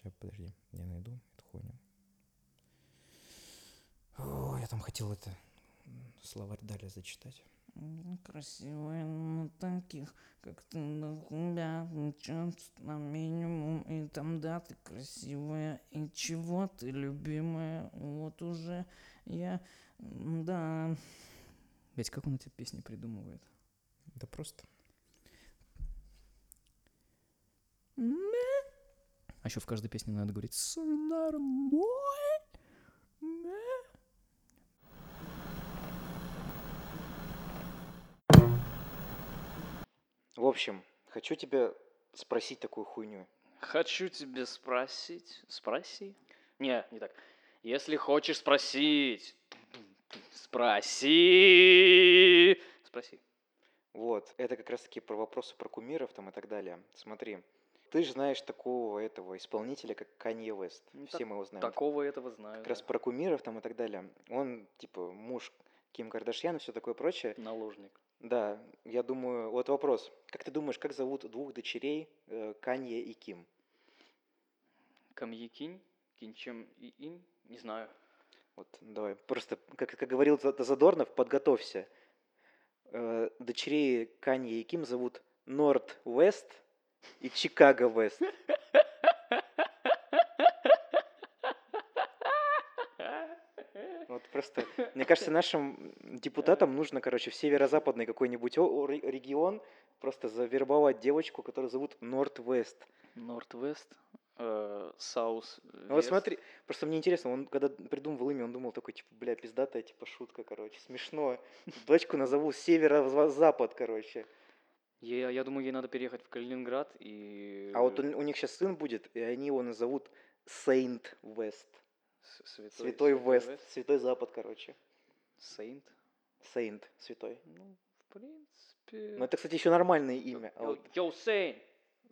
Сейчас, подожди, я найду эту хуйню. О, я там хотел это словарь далее зачитать. Красивая, но таких, как ты, нахуя, часто на минимум, и там, да, ты красивая, и чего ты любимая, вот уже я, да. Ведь как он эти песни придумывает? Да просто. А еще в каждой песне надо говорить «Сонар мой, мэ». В общем, хочу тебя спросить такую хуйню. Хочу тебе спросить. Спроси. Не, не так. Если хочешь спросить, спроси. Спроси. Вот, это как раз-таки про вопросы про кумиров там и так далее. Смотри, ты же знаешь такого этого исполнителя, как Канье Вест. Ну, Все так- мы его знаем. Такого этого знаю. Как раз да. про кумиров там и так далее. Он, типа, муж Ким Кардашьян и все такое прочее. Наложник. Да, я думаю, вот вопрос. Как ты думаешь, как зовут двух дочерей э, Канье и Ким? Камьякинь, Кинчем и Ин, не знаю. Вот, давай, просто, как, как говорил За- Задорнов, подготовься. Э, дочерей Канье и Ким зовут North West и Чикаго West. Вот просто, мне кажется, нашим депутатам нужно, короче, в северо-западный какой-нибудь регион просто завербовать девочку, которую зовут North West. North West, э, South. Ну вот смотри, просто мне интересно, он когда придумывал имя, он думал такой, типа, бля, пиздатая, типа, шутка, короче, смешно. Дочку назову северо-запад, короче. Я, я думаю, ей надо переехать в Калининград и... А вот у, у них сейчас сын будет, и они его назовут Сейнт Вест. с- Святой, Святой Вест, Святой Запад, короче. Сейнт. Сейнт, святой. Ну, в принципе... Ну это, кстати, еще нормальное имя. А Йоу, вот, йоу, Сейн,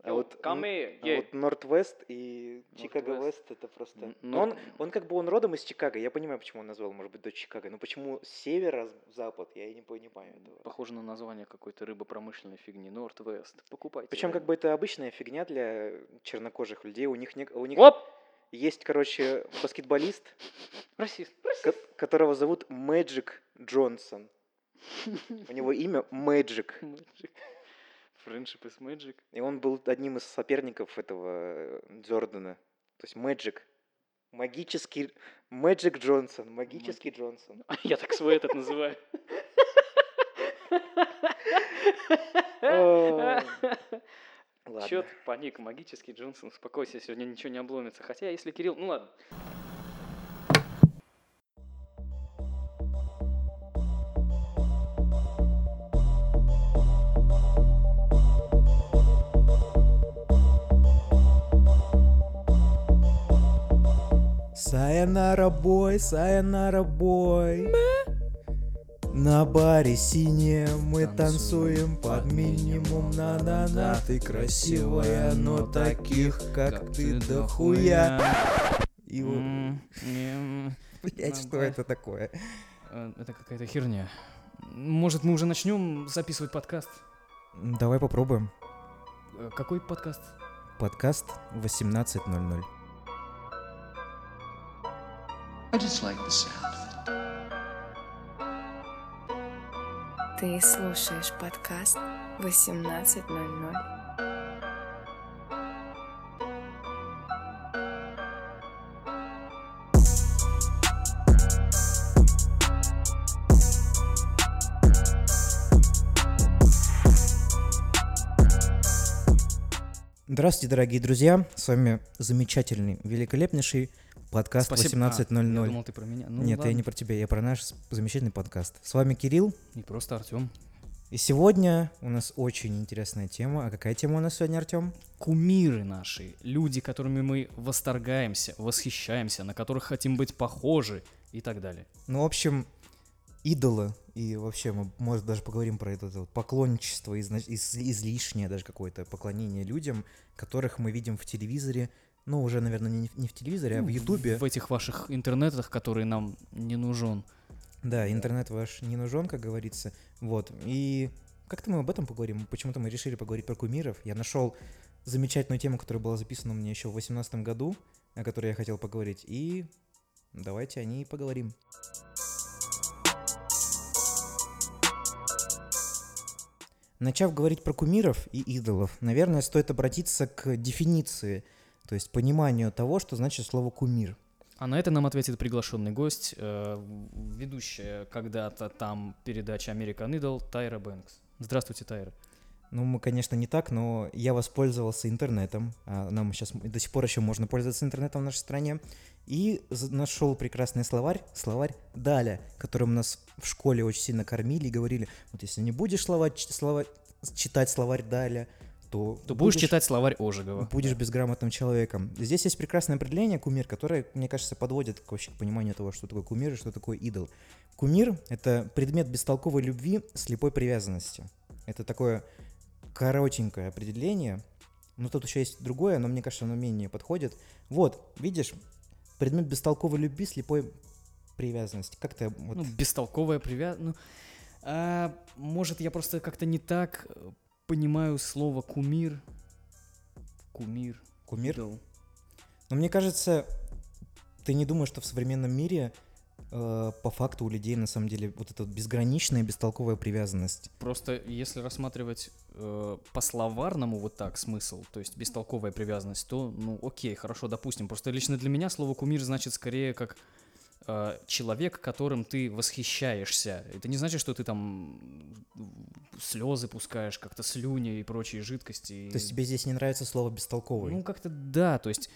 а вот, here, а вот Норд Вест и Чикаго Northwest. Вест это просто... Н- Ну, он, он как бы он родом из Чикаго, я понимаю, почему он назвал, может быть, дочь Чикаго, но почему северо-запад, я и не понимаю этого. Похоже на название какой-то рыбопромышленной фигни. Норд-Вест. Покупайте. Причем как бы это обычная фигня для чернокожих людей. У них, не- у них Оп! есть, короче, баскетболист, Расист. ко- которого зовут Мэджик Джонсон. У него имя Мэджик. Magic. Friendship is magic. И он был одним из соперников этого э, Джордана. То есть Мэджик. Магический... Мэджик Джонсон. Магический Джонсон. Я так свой этот называю. Ладно. Чё ты паник, магический Джонсон, успокойся, сегодня ничего не обломится. Хотя, если Кирилл, ну ладно. Сайонара бой, сайонара бой. На баре синее мы танцуем под минимум на-на-на Ты красивая, но таких, как ты, дохуя И вот, блядь, что это такое? э, Это какая-то херня. Может, мы уже начнем записывать подкаст? Давай попробуем. Э, Какой подкаст? Подкаст 18.00 I just like the sound of it. Ты слушаешь подкаст 18.00. Здравствуйте, дорогие друзья. С вами замечательный, великолепнейший подкаст Спасибо. А, 18.00. я думал, ты про меня. Ну, Нет, я ладно. не про тебя, я про наш замечательный подкаст. С вами Кирилл. Не просто Артем. И сегодня у нас очень интересная тема. А какая тема у нас сегодня, Артем? Кумиры наши, люди, которыми мы восторгаемся, восхищаемся, на которых хотим быть похожи и так далее. Ну, в общем, идолы. И вообще мы, может, даже поговорим про это, вот поклонничество, изна- из- излишнее даже какое-то поклонение людям, которых мы видим в телевизоре. Ну, уже, наверное, не, не в телевизоре, а в Ну, Ютубе. В этих ваших интернетах, которые нам не нужен. Да, интернет ваш не нужен, как говорится. Вот. И как-то мы об этом поговорим. Почему-то мы решили поговорить про кумиров. Я нашел замечательную тему, которая была записана меня еще в 2018 году, о которой я хотел поговорить. И давайте о ней поговорим. Начав говорить про кумиров и идолов, наверное, стоит обратиться к дефиниции, то есть пониманию того, что значит слово кумир. А на это нам ответит приглашенный гость, э, ведущая когда-то там передача American Idol Тайра Бэнкс. Здравствуйте, Тайра. Ну, мы, конечно, не так, но я воспользовался интернетом. А нам сейчас до сих пор еще можно пользоваться интернетом в нашей стране. И нашел прекрасный словарь, словарь Даля, которым нас в школе очень сильно кормили и говорили, вот если не будешь слова, слова, читать словарь Даля, то, То будешь читать словарь Ожегова. будешь безграмотным человеком. Здесь есть прекрасное определение кумир, которое, мне кажется, подводит к, вообще к пониманию того, что такое кумир и что такое идол. Кумир — это предмет бестолковой любви, слепой привязанности. Это такое коротенькое определение. Но тут еще есть другое, но мне кажется, оно менее подходит. Вот, видишь, предмет бестолковой любви, слепой привязанности. Как ты вот... Ну, бестолковая привязанность. Ну, а, может, я просто как-то не так понимаю слово кумир. Кумир. кумир? идол. Но мне кажется, ты не думаешь, что в современном мире э, по факту у людей на самом деле вот эта вот безграничная бестолковая привязанность. Просто если рассматривать э, по словарному вот так смысл, то есть бестолковая привязанность, то, ну, окей, хорошо, допустим. Просто лично для меня слово кумир значит скорее как э, человек, которым ты восхищаешься. Это не значит, что ты там слезы пускаешь, как-то слюни и прочие жидкости. То есть тебе здесь не нравится слово бестолковый? Ну, как-то да, то есть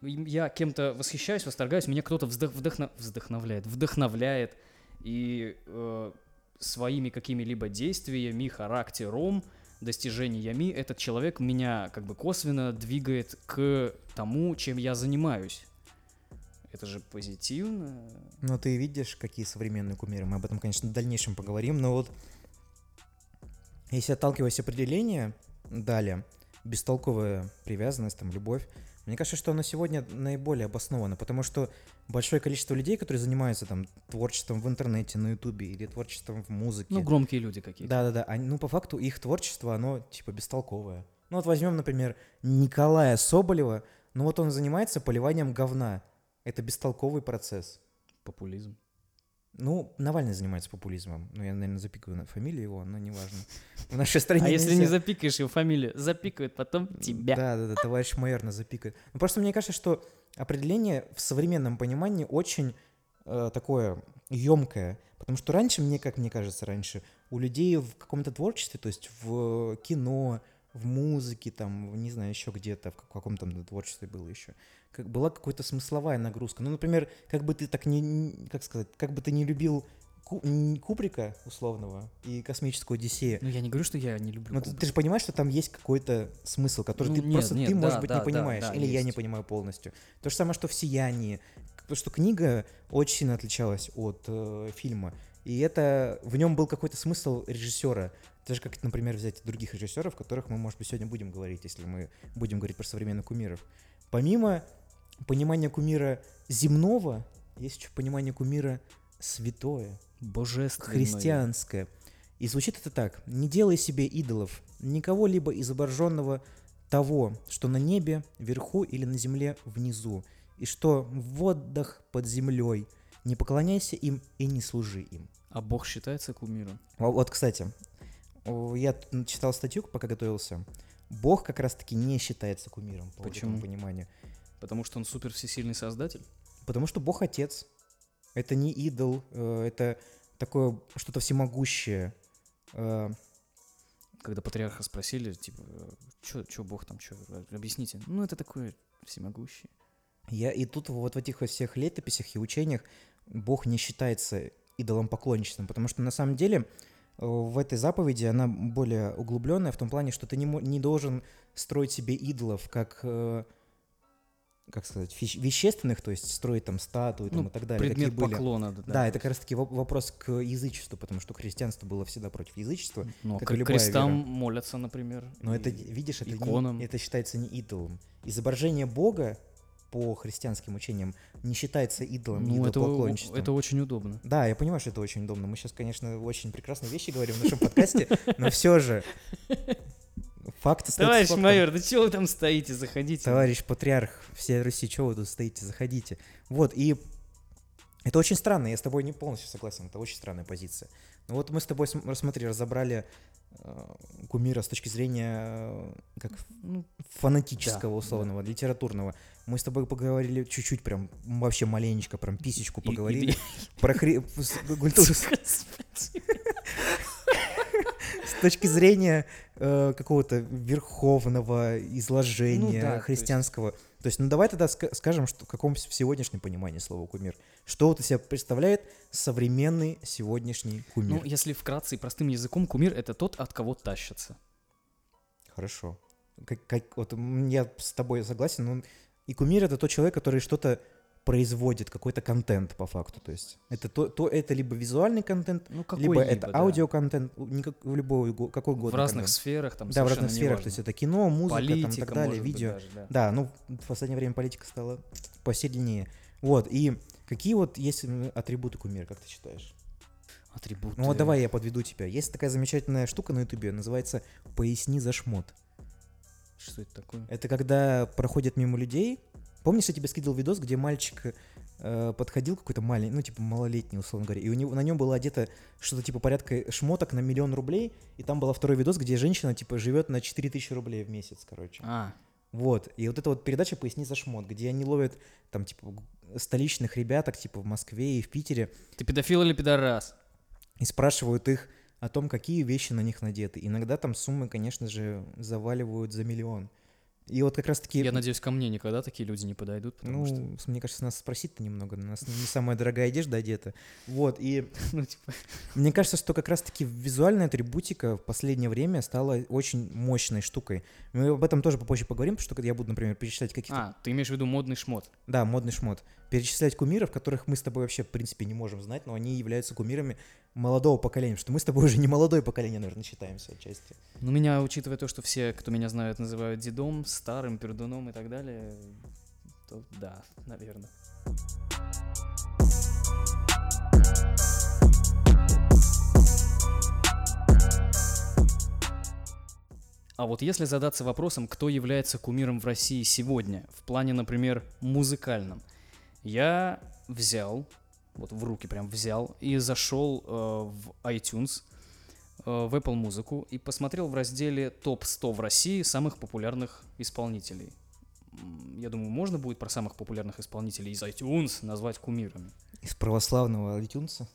я кем-то восхищаюсь, восторгаюсь, меня кто-то вздох, вдохно- вдохновляет, вдохновляет, и э, своими какими-либо действиями, характером, достижениями этот человек меня как бы косвенно двигает к тому, чем я занимаюсь. Это же позитивно. Но ты видишь, какие современные кумиры. Мы об этом, конечно, в дальнейшем поговорим. Но вот если отталкиваясь определения далее, бестолковая привязанность, там, любовь, мне кажется, что она сегодня наиболее обоснована, потому что большое количество людей, которые занимаются там творчеством в интернете, на ютубе или творчеством в музыке, Ну, громкие люди какие-то. да-да-да, они- ну, по факту их творчество, оно, типа, бестолковое. Ну, вот возьмем, например, Николая Соболева, ну, вот он занимается поливанием говна. Это бестолковый процесс. Популизм. Ну, Навальный занимается популизмом. Ну, я, наверное, запикаю на фамилию его, но неважно. В нашей стране А если не запикаешь его фамилию, запикают потом тебя. Да, да, да, товарищ майор нас запикает. Ну, просто мне кажется, что определение в современном понимании очень э, такое емкое. Потому что раньше, мне, как мне кажется, раньше, у людей в каком-то творчестве, то есть в кино, в музыке, там, не знаю, еще где-то, в как- каком там творчестве было еще, как была какая-то смысловая нагрузка. Ну, например, как бы ты так не, как сказать, как бы ты не любил Кубрика условного и космическую Одиссею, Ну, я не говорю, что я не люблю но ты, Кубрика. ты же понимаешь, что там есть какой-то смысл, который Ну, ты нет, просто нет, ты, да, может быть, да, не да, понимаешь, да, или я не есть. понимаю полностью. То же самое, что в «Сиянии», потому что книга очень сильно отличалась от э, фильма, и это в нем был какой-то смысл режиссера. Даже как, например, взять других режиссеров, которых мы, может быть, сегодня будем говорить, если мы будем говорить про современных кумиров. Помимо понимания кумира земного, есть еще понимание кумира святое Божественное. христианское. И звучит это так. «Не делай себе идолов, никого либо изображенного того, что на небе, вверху или на земле внизу, и что в водах под землей. Не поклоняйся им и не служи им». А Бог считается кумиром? Во- Вот, кстати, я читал статью, пока готовился. Бог как раз-таки не считается кумиром, по вот этому Почему? пониманию. Потому что он супер всесильный создатель? Потому что Бог отец. Это не идол, э, это такое что-то всемогущее. Э, Когда патриарха спросили, типа, что Бог там, что, объясните. Ну, это такое всемогущее. Я и тут вот в этих всех летописях и учениях Бог не считается идолом поклонничеством, потому что на самом деле э, в этой заповеди она более углубленная в том плане, что ты не, не должен строить себе идолов как, э, как сказать, фи- вещественных, то есть строить там статуи там, Ну, и так далее. Предмет были. поклона. Да, это как раз таки вопрос к язычеству, потому что христианство было всегда против язычества. Ну, как к и любая крестам вера. молятся, например. Но это, видишь, это, не- иконам. это считается не идолом. Изображение Бога по христианским учениям не считается идолом, Ну, это, идолопоклонничеством. это очень удобно. Да, я понимаю, что это очень удобно. Мы сейчас, конечно, очень прекрасные вещи говорим в нашем подкасте, но все же Факт остается Товарищ фактом. майор, да чего вы там стоите? Заходите. Товарищ патриарх всей Руси, чего вы тут стоите, заходите. Вот, и это очень странно, я с тобой не полностью согласен, это очень странная позиция. Ну вот мы с тобой, см- смотри, разобрали э, кумира с точки зрения э, как Ну, фанатического, да, условного, литературного. Мы с тобой поговорили чуть-чуть, прям вообще маленечко, прям писечку и- и- поговорили. Про хри... культуру с- точки зрения э, какого-то верховного изложения Ну да, то есть- христианского. То есть, ну давай тогда ска- скажем, что в каком в сегодняшнем понимании слова кумир. Что вот из себя представляет современный сегодняшний кумир? Ну, если вкратце и простым языком, кумир — это тот, от кого тащатся. Хорошо. Как, как- вот я с тобой согласен, но и кумир это тот человек, который что-то производит, какой-то контент по факту. То есть это то, то это либо визуальный контент, Ну, либо это да. аудиоконтент, никак- в любой какой В угодно. разных контент. сферах, там, Да, в разных сферах. То неважно. есть это кино, музыка, там, и Политика, так далее, видео. даже, да. Да, ну в последнее время политика стала посильнее. Вот, и какие вот есть атрибуты кумира, как ты считаешь? Атрибуты. Ну вот давай я подведу тебя. Есть такая замечательная штука на ютубе, называется «Поясни за шмот». Что это такое? Это когда проходят мимо людей. Помнишь, я тебе скидывал видос, где мальчик э, подходил какой-то маленький, ну типа малолетний, условно говоря, и у него на нем было одето что-то типа порядка шмоток на миллион рублей, и там был второй видос, где женщина типа живет на 4000 рублей в месяц, короче. А, Вот, и вот эта вот передача «Поясни за шмот», где они ловят там типа столичных ребяток типа в Москве и в Питере ты педофил или пидорас? и спрашивают их о том, какие вещи на них надеты. Иногда там суммы, конечно же, заваливают за миллион. И вот как раз-таки... Я надеюсь, ко мне никогда такие люди не подойдут, потому Ну, что... мне кажется, нас спросить-то немного. У нас не самая дорогая одежда одета. Вот, и Ну, типа, мне кажется, что как раз-таки визуальная атрибутика в последнее время стала очень мощной штукой. Мы об этом тоже попозже поговорим, потому что я буду, например, перечислять каких-то... а, ты имеешь в виду модный шмот. Да, модный шмот. Перечислять кумиров, которых мы с тобой вообще, в принципе, не можем знать, но они являются кумирами молодого поколения, что мы с тобой уже не молодое поколение, наверное, считаемся отчасти. Ну, меня, учитывая то, что все, кто меня знают, называют дедом, старым, пердуном и так далее, то да, наверное. А вот если задаться вопросом, кто является кумиром в России сегодня, в плане, например, музыкальном, я взял, вот в руки прям взял, и зашел э, в iTunes, э, в Apple Музыку и посмотрел в разделе ТОП-100 в России самых популярных исполнителей. Я думаю, можно будет про самых популярных исполнителей из iTunes назвать кумирами. Из православного iTunes.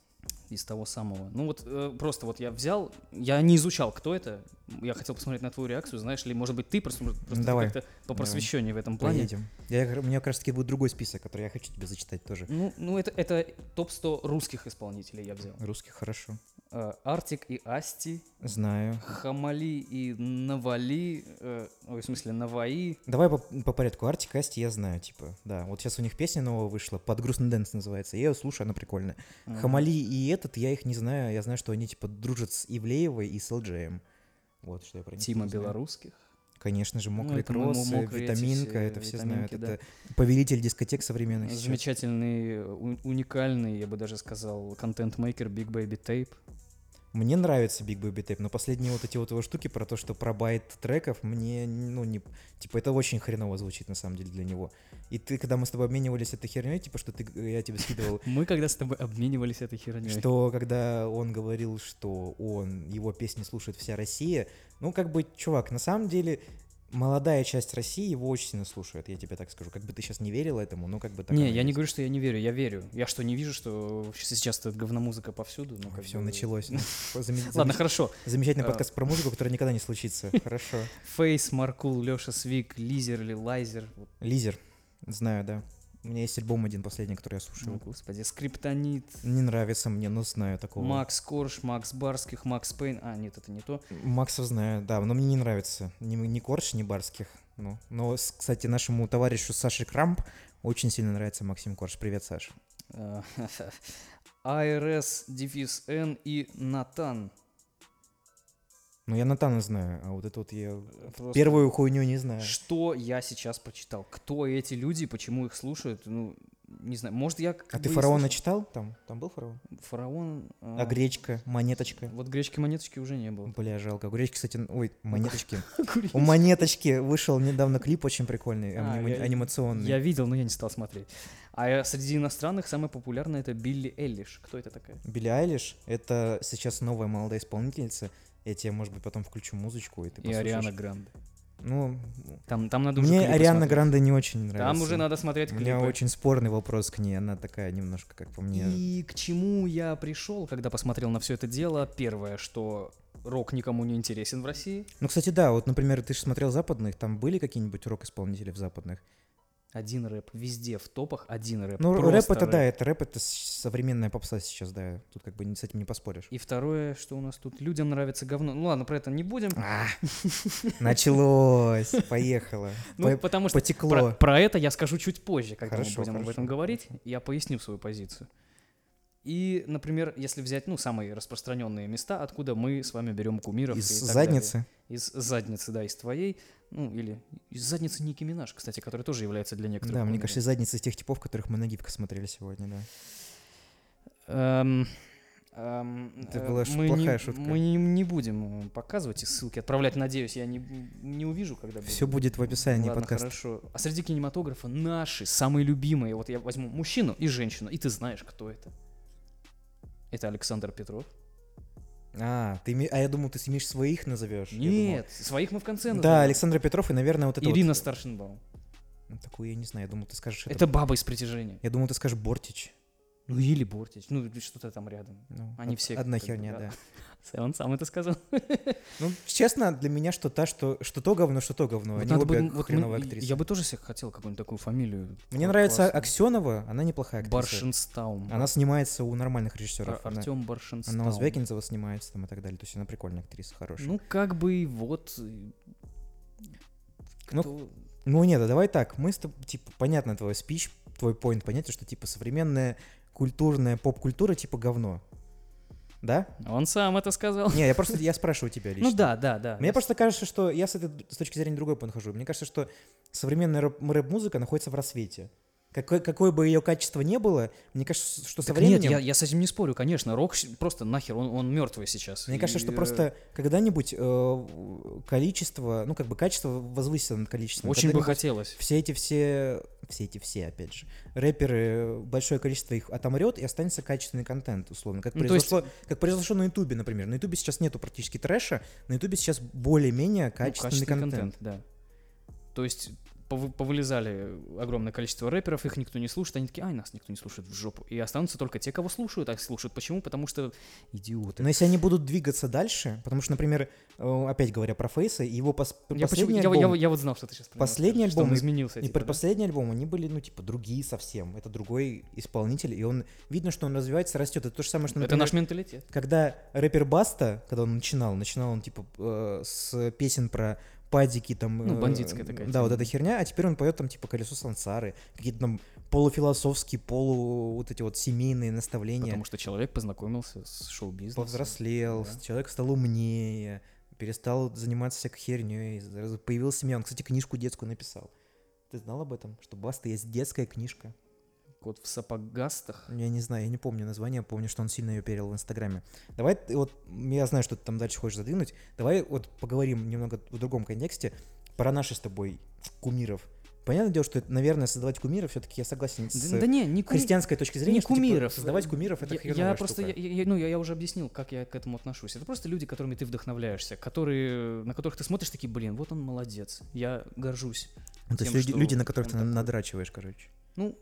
Из того самого. Ну вот э, просто вот я взял, я не изучал, кто это. Я хотел посмотреть на твою реакцию, знаешь ли, может быть, ты просто, просто ты Давай. как-то по просвещению в этом плане. Поедем. Я, у меня как раз таки будет другой список, который я хочу тебе зачитать тоже. Ну, ну это, это топ-100 русских исполнителей я взял. Русский хорошо. Э, Артик и Асти, Знаю. Хамали и Навали, э, ой, в смысле, Наваи, Давай по, по порядку. Артик Асти я знаю, типа. Да, вот сейчас у них песня новая вышла, под грустный дэнс называется. Я ее слушаю, она прикольная. Мгм. Хамали и этот, я их не знаю. Я знаю, что они типа дружат с Ивлеевой и с Элджеем. Вот что я про них Тима белорусских. Конечно же, Ну, мокрые мы- кроссы, мокрые витаминка, все это все знают. да. Это повелитель дискотек современных сейчас. Замечательный, у- уникальный, я бы даже сказал, контент-мейкер Big Baby Tape. Мне нравится Big Baby Tape, но последние вот эти вот его штуки про то, что про байт треков, мне, ну, не... Типа, это очень хреново звучит, на самом деле, для него. И ты, когда мы с тобой обменивались этой херней, типа, что ты, я тебе скидывал, Мы когда с тобой обменивались этой херней. что когда он говорил, что он, его песни слушает вся Россия, ну, как бы, чувак, на самом деле, молодая часть России его очень сильно слушает, я тебе так скажу. Как бы ты сейчас не верил этому, но как бы так Не, я не есть. говорю, что я не верю, я верю. Я что, не вижу, что сейчас эта говномузыка повсюду? Ну, как Все бы- началось. Ладно, хорошо. Замечательный А. подкаст про музыку, который никогда не случится. Хорошо. Фейс, Маркул, Леша Свик, Лизер или Лайзер. Лизер. Знаю, да. У меня есть альбом один последний, который я ну, слушаю. господи, Скриптонит, Не нравится мне, но знаю такого. Макс Корж, Макс Барских, Макс Пейн. А, нет, это не то. Макса знаю, да, но мне не нравится. Ни, ни Корж, ни Барских. Ну, но, с- кстати, нашему товарищу Саше Крамп очень сильно нравится Максим Корж. Привет, Саш. АРС, дефис Н и Натан. Ну, я Натана знаю, а вот это вот я Просто первую хуйню не знаю. Что я сейчас прочитал? Кто эти люди, почему их слушают? Ну, не знаю, может, я... А ты фараона слышал. читал? Там, там был фараон? Фараон... А гречка, монеточка? Вот гречки-монеточки уже не было. Бля, жалко. У гречки, кстати, ой, монеточки. У монеточки вышел недавно клип очень прикольный, А, анимационный. Я видел, но я не стал смотреть. А э, среди иностранных самая популярная это Билли Эллиш. Кто это такая? Билли Айлиш — это сейчас новая молодая исполнительница. Я тебе, может быть, потом включу музычку, и ты И послушаешь. Ариана Гранде. Ну, Там, там надо уже мне Ариана смотреть. Гранде не очень нравится. Там уже надо смотреть У клипы. меня очень спорный вопрос к ней. Она такая немножко, как по мне... И к чему я пришел, когда посмотрел на все это дело? Первое, что рок никому не интересен в России. Ну, кстати, да, вот, например, ты же смотрел западных, там были какие-нибудь рок-исполнители в западных? Один рэп везде в топах, один рэп. Ну, рэп Просто это да, это рэп, это современная попса сейчас, да. Тут как бы с этим не поспоришь. И второе, что у нас тут людям нравится говно. Ну ладно, про это не будем. А, началось, поехало. Ну, По- потому что Потекло. про, это я скажу чуть позже, когда мы будем об этом говорить. Я поясню свою позицию. И, например, если взять, ну, самые распространенные места, откуда мы с вами берем кумиров. Из задницы. далее. Из задницы, да, из твоей. Ну, или из задницы Ники Минаж, кстати, который тоже является для некоторых Да, мне кумиром. кажется, из задницы из тех типов, которых мы на гибко смотрели сегодня, да. Эм, эм, Это э, была мы плохая не, шутка. Мы не, не будем э, показывать и ссылки отправлять. Надеюсь, я не, не увижу, когда Все будет в описании Ладно, подкаста. хорошо. А среди кинематографа наши самые любимые. Вот я возьму мужчину и женщину, и ты знаешь, кто это. Это Александр Петров. А, ты, а я думал, ты имеешь своих назовешь. Я думал- Нет, своих мы в конце Да, назовем. Александр Петров и, наверное, вот это Ирина вот... Старшинбаум. Ну, Такую я не знаю, я думал, ты скажешь это. Это баба из притяжения. Я думал, ты скажешь Бортич. Ну или Бортич. Ну что-то там рядом. Ну, Они все Одна херня, да. да. Он сам это сказал. Ну, честно, для меня что та, что, что то говно, что то говно. Вот Они обе бы- вот мы- хреновые актрисы. Я бы тоже себе хотел какую-нибудь такую фамилию. Мне Кла- нравится классную. Аксенова, она неплохая актриса. Баршинстаум. Она снимается у нормальных режиссеров. Она, Артем Баршинстаум. она у Звягинцева снимается там и так далее. То есть она прикольная актриса, хорошая. Ну, как бы вот... э, Ну, кто- Ну нет, а давай так, мы с тобой, типа, понятно твой спич, твой поинт, понятие, что, типа, современная культурная поп-культура, типа, говно. Да? Он сам это сказал. Не, я просто, я спрашиваю тебя лично. Ну да, да, да. Мне просто кажется, что я с этой с точки зрения другой подхожу. Мне кажется, что современная рэп- рэп-музыка находится в рассвете. Какое, какое бы ее качество не было, мне кажется, что со Так временем... нет, я, я с этим не спорю, конечно. Рок просто нахер, он, он мертвый сейчас. Мне кажется, И, что э, просто когда-нибудь э, количество, ну как бы качество возвысится над количеством. Очень бы хотелось. все эти все, все эти все, опять же, рэперы, большое количество их отомрет, и останется качественный контент, условно. Как Ну, то есть- произошло, как произошло на Ютубе, например. На Ютубе сейчас нету практически трэша, на Ютубе сейчас более-менее Ну, качественный, контент. да. То есть повылезали огромное количество рэперов, их никто не слушает, они такие, ай, нас никто не слушает в жопу. И останутся только те, кого слушают, а слушают. Почему? Потому что идиоты. Но если они будут двигаться дальше, потому что, например, э, опять говоря про Фейса, его пос- Я, почему, последний я, альбом, я- я вот знал, что ты сейчас Последний что он альбом и- изменился. и типа, про да? последний альбом они были, ну, типа, другие совсем. Это другой исполнитель, и он, видно, что он развивается, растет. Это то же самое, что, Это например, наш менталитет. когда рэпер Баста, когда он начинал, начинал он типа э, с песен про падики там. Ну, э, бандитская такая Да, тема. вот эта херня, а теперь он поет там типа колесо сансары, какие-то там полуфилософские, полу вот эти вот семейные наставления. Потому что человек познакомился с шоу-бизнесом. Повзрослел, Да. человек стал умнее, перестал заниматься всякой херней, появилась семья, он, кстати, книжку детскую написал. Ты знал об этом? Что Баста есть детская книжка? Кот в сапогастах. Я не знаю, я не помню название, помню, что он сильно ее перел в Инстаграме. Давай, ты вот, я знаю, что ты там дальше хочешь задвинуть, давай вот поговорим немного в другом контексте про наши с тобой кумиров. Понятное дело, что, наверное, создавать кумиров, все-таки я согласен с Да, да не, не кум- христианской точки зрения, не что, типа, кумиров. создавать кумиров — это я, я просто, штука. я, я- ну, я, я уже объяснил, как я к этому отношусь. Это просто люди, которыми ты вдохновляешься, которые, на которых ты смотришь, такие, блин, вот он молодец, я горжусь. Ну, то есть тем, люди, люди, на которых ты такой. надрачиваешь, короче. Ну,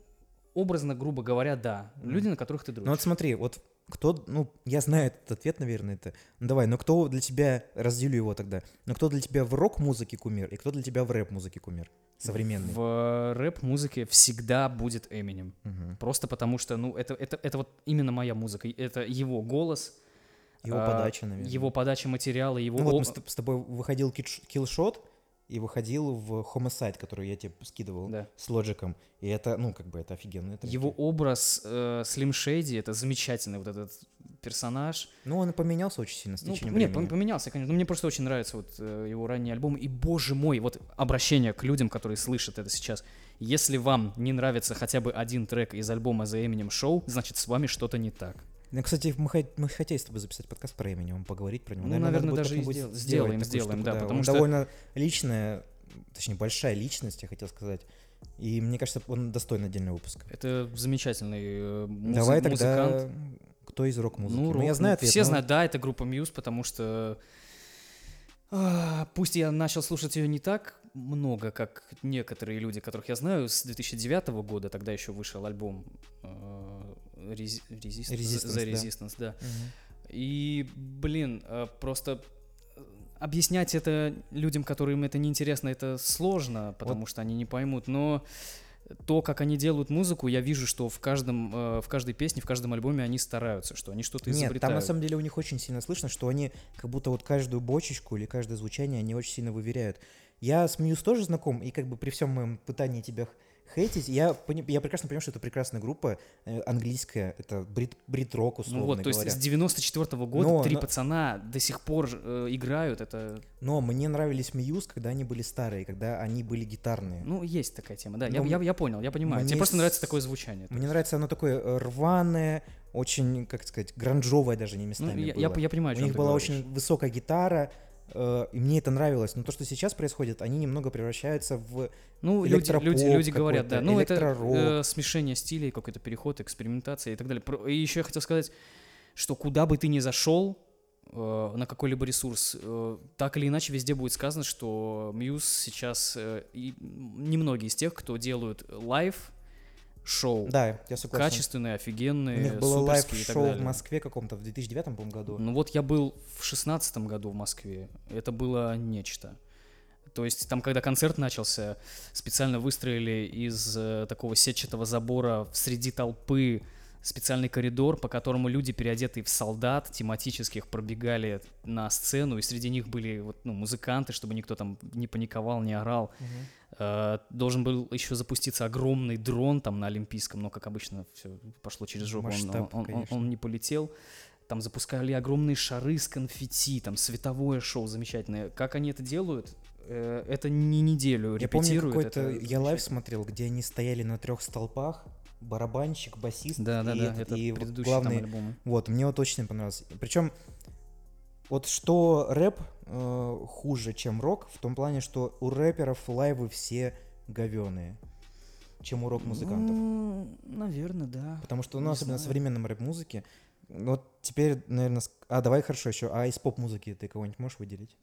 образно, грубо говоря, да. Люди, на которых ты дружишь. Ну вот смотри, вот кто, ну, я знаю этот ответ, наверное, это. Ну давай, но кто для тебя, разделю его тогда, но кто для тебя в рок-музыке кумир, и кто для тебя в рэп-музыке кумир? Современный. В рэп-музыке всегда будет Эминем. Мгм. Просто потому что, ну, это, это, это вот именно моя музыка. Это его голос, Его а, подача, наверное. его подача материала, его... Ну вот мы с, с тобой выходил Killshot и выходил в Homicide, который я тебе скидывал Да. с лоджиком. И это, ну, как бы это офигенно. Это Его образ э, Slim Shady, это замечательный вот этот персонаж. Ну, он поменялся очень сильно с Ну, течением нет, времени. пом- поменялся, конечно. Но мне просто очень нравится вот э, его ранний альбом. И, боже мой, вот обращение к людям, которые слышат это сейчас. Если вам не нравится хотя бы один трек из альбома The Eminem Show, значит, с вами что-то не так. Ну, кстати, мы, хот- мы хотели с тобой записать подкаст про Эминема, поговорить про него. Ну, Наверное, наверное, даже и сдел- сделаем, такую сделаем, штуку, да, потому что- довольно личная, точнее, большая личность, я хотел сказать. И мне кажется, он достоин отдельного выпуска. Это замечательный э, музы- Давай тогда, музыкант. кто из рок-музыки? Ну, Ну, я рок, знаю ответ, Все но- знают, да, это группа Muse, потому что а, пусть я начал слушать ее не так много, как некоторые люди, которых я знаю, с 2009 года, тогда еще вышел альбом Resi- Resist- Resistance, да. Resistance, да. Мгм. И, блин, э, просто э, объяснять это людям, которым это неинтересно, это сложно, потому что они не поймут. Но то, как они делают музыку, я вижу, что в каждом, э, в каждой песне, в каждом альбоме они стараются, что они что-то изобретают. Нет, там на самом деле у них очень сильно слышно, что они как будто вот каждую бочечку или каждое звучание они очень сильно выверяют. Я с Мьюз тоже знаком, и как бы при всем моем пытании тебя хейтить, я, пони- я прекрасно понимаю, что это прекрасная группа э, английская, это брит, брит-рок, условно Ну вот, то есть говоря. с 94 года Но- три но- пацана до сих пор э, играют, это, Но мне нравились Мьюз, когда они были старые, когда они были гитарные. ну, есть такая тема, да, я, Ну, я, я понял, я понимаю. мне Тебе просто нравится такое звучание. Мне нравится оно такое э, рваное, очень, как сказать, гранжовое даже не Ну, местами я, было. я, я понимаю, У них была говоришь. очень высокая гитара, и мне это нравилось. Но то, что сейчас происходит, они немного превращаются в... Ну, люди, люди, люди говорят, да. Ну, это э, смешение стилей, какой-то переход, экспериментация и так далее. И еще я хотел сказать, что куда бы ты ни зашел, э, на какой-либо ресурс, э, так или иначе везде будет сказано, что Muse сейчас э, и немногие из тех, кто делают live шоу, Да, я согласен. качественные, У офигенные, них было live шоу в. Москве каком-то в 2009 по-моему, году. Ну вот я был в шестнадцатом году в Москве. Это было нечто. То есть там, когда концерт начался, специально выстроили из э, такого сетчатого забора в среди толпы специальный коридор, по которому люди, переодетые в солдат, тематических, пробегали на сцену, и среди них были вот, ну, музыканты, чтобы никто там не паниковал, не орал. Э, Должен был еще запуститься огромный дрон там на Олимпийском, но, как обычно, все пошло через жопу, он- Масштаб, он- он- конечно. он не полетел. Там запускали огромные шары с конфетти, там световое шоу замечательное. Как они это делают? Э, Это не неделю Я помню репетируют. какой-то, это я live смотрел, где они стояли на трех столпах, барабанщик, басист Да, да, и, да, этот- это и предыдущий главный там альбом. Вот, мне вот очень понравилось. Причем, вот что рэп э, хуже, чем рок, в том плане, что у рэперов лайвы все говёные, чем у рок-музыкантов. наверное, да. Потому что, ну, не особенно в современном рэп-музыке, ну, вот теперь, наверное, а, давай хорошо еще, а из поп-музыки ты кого-нибудь можешь выделить?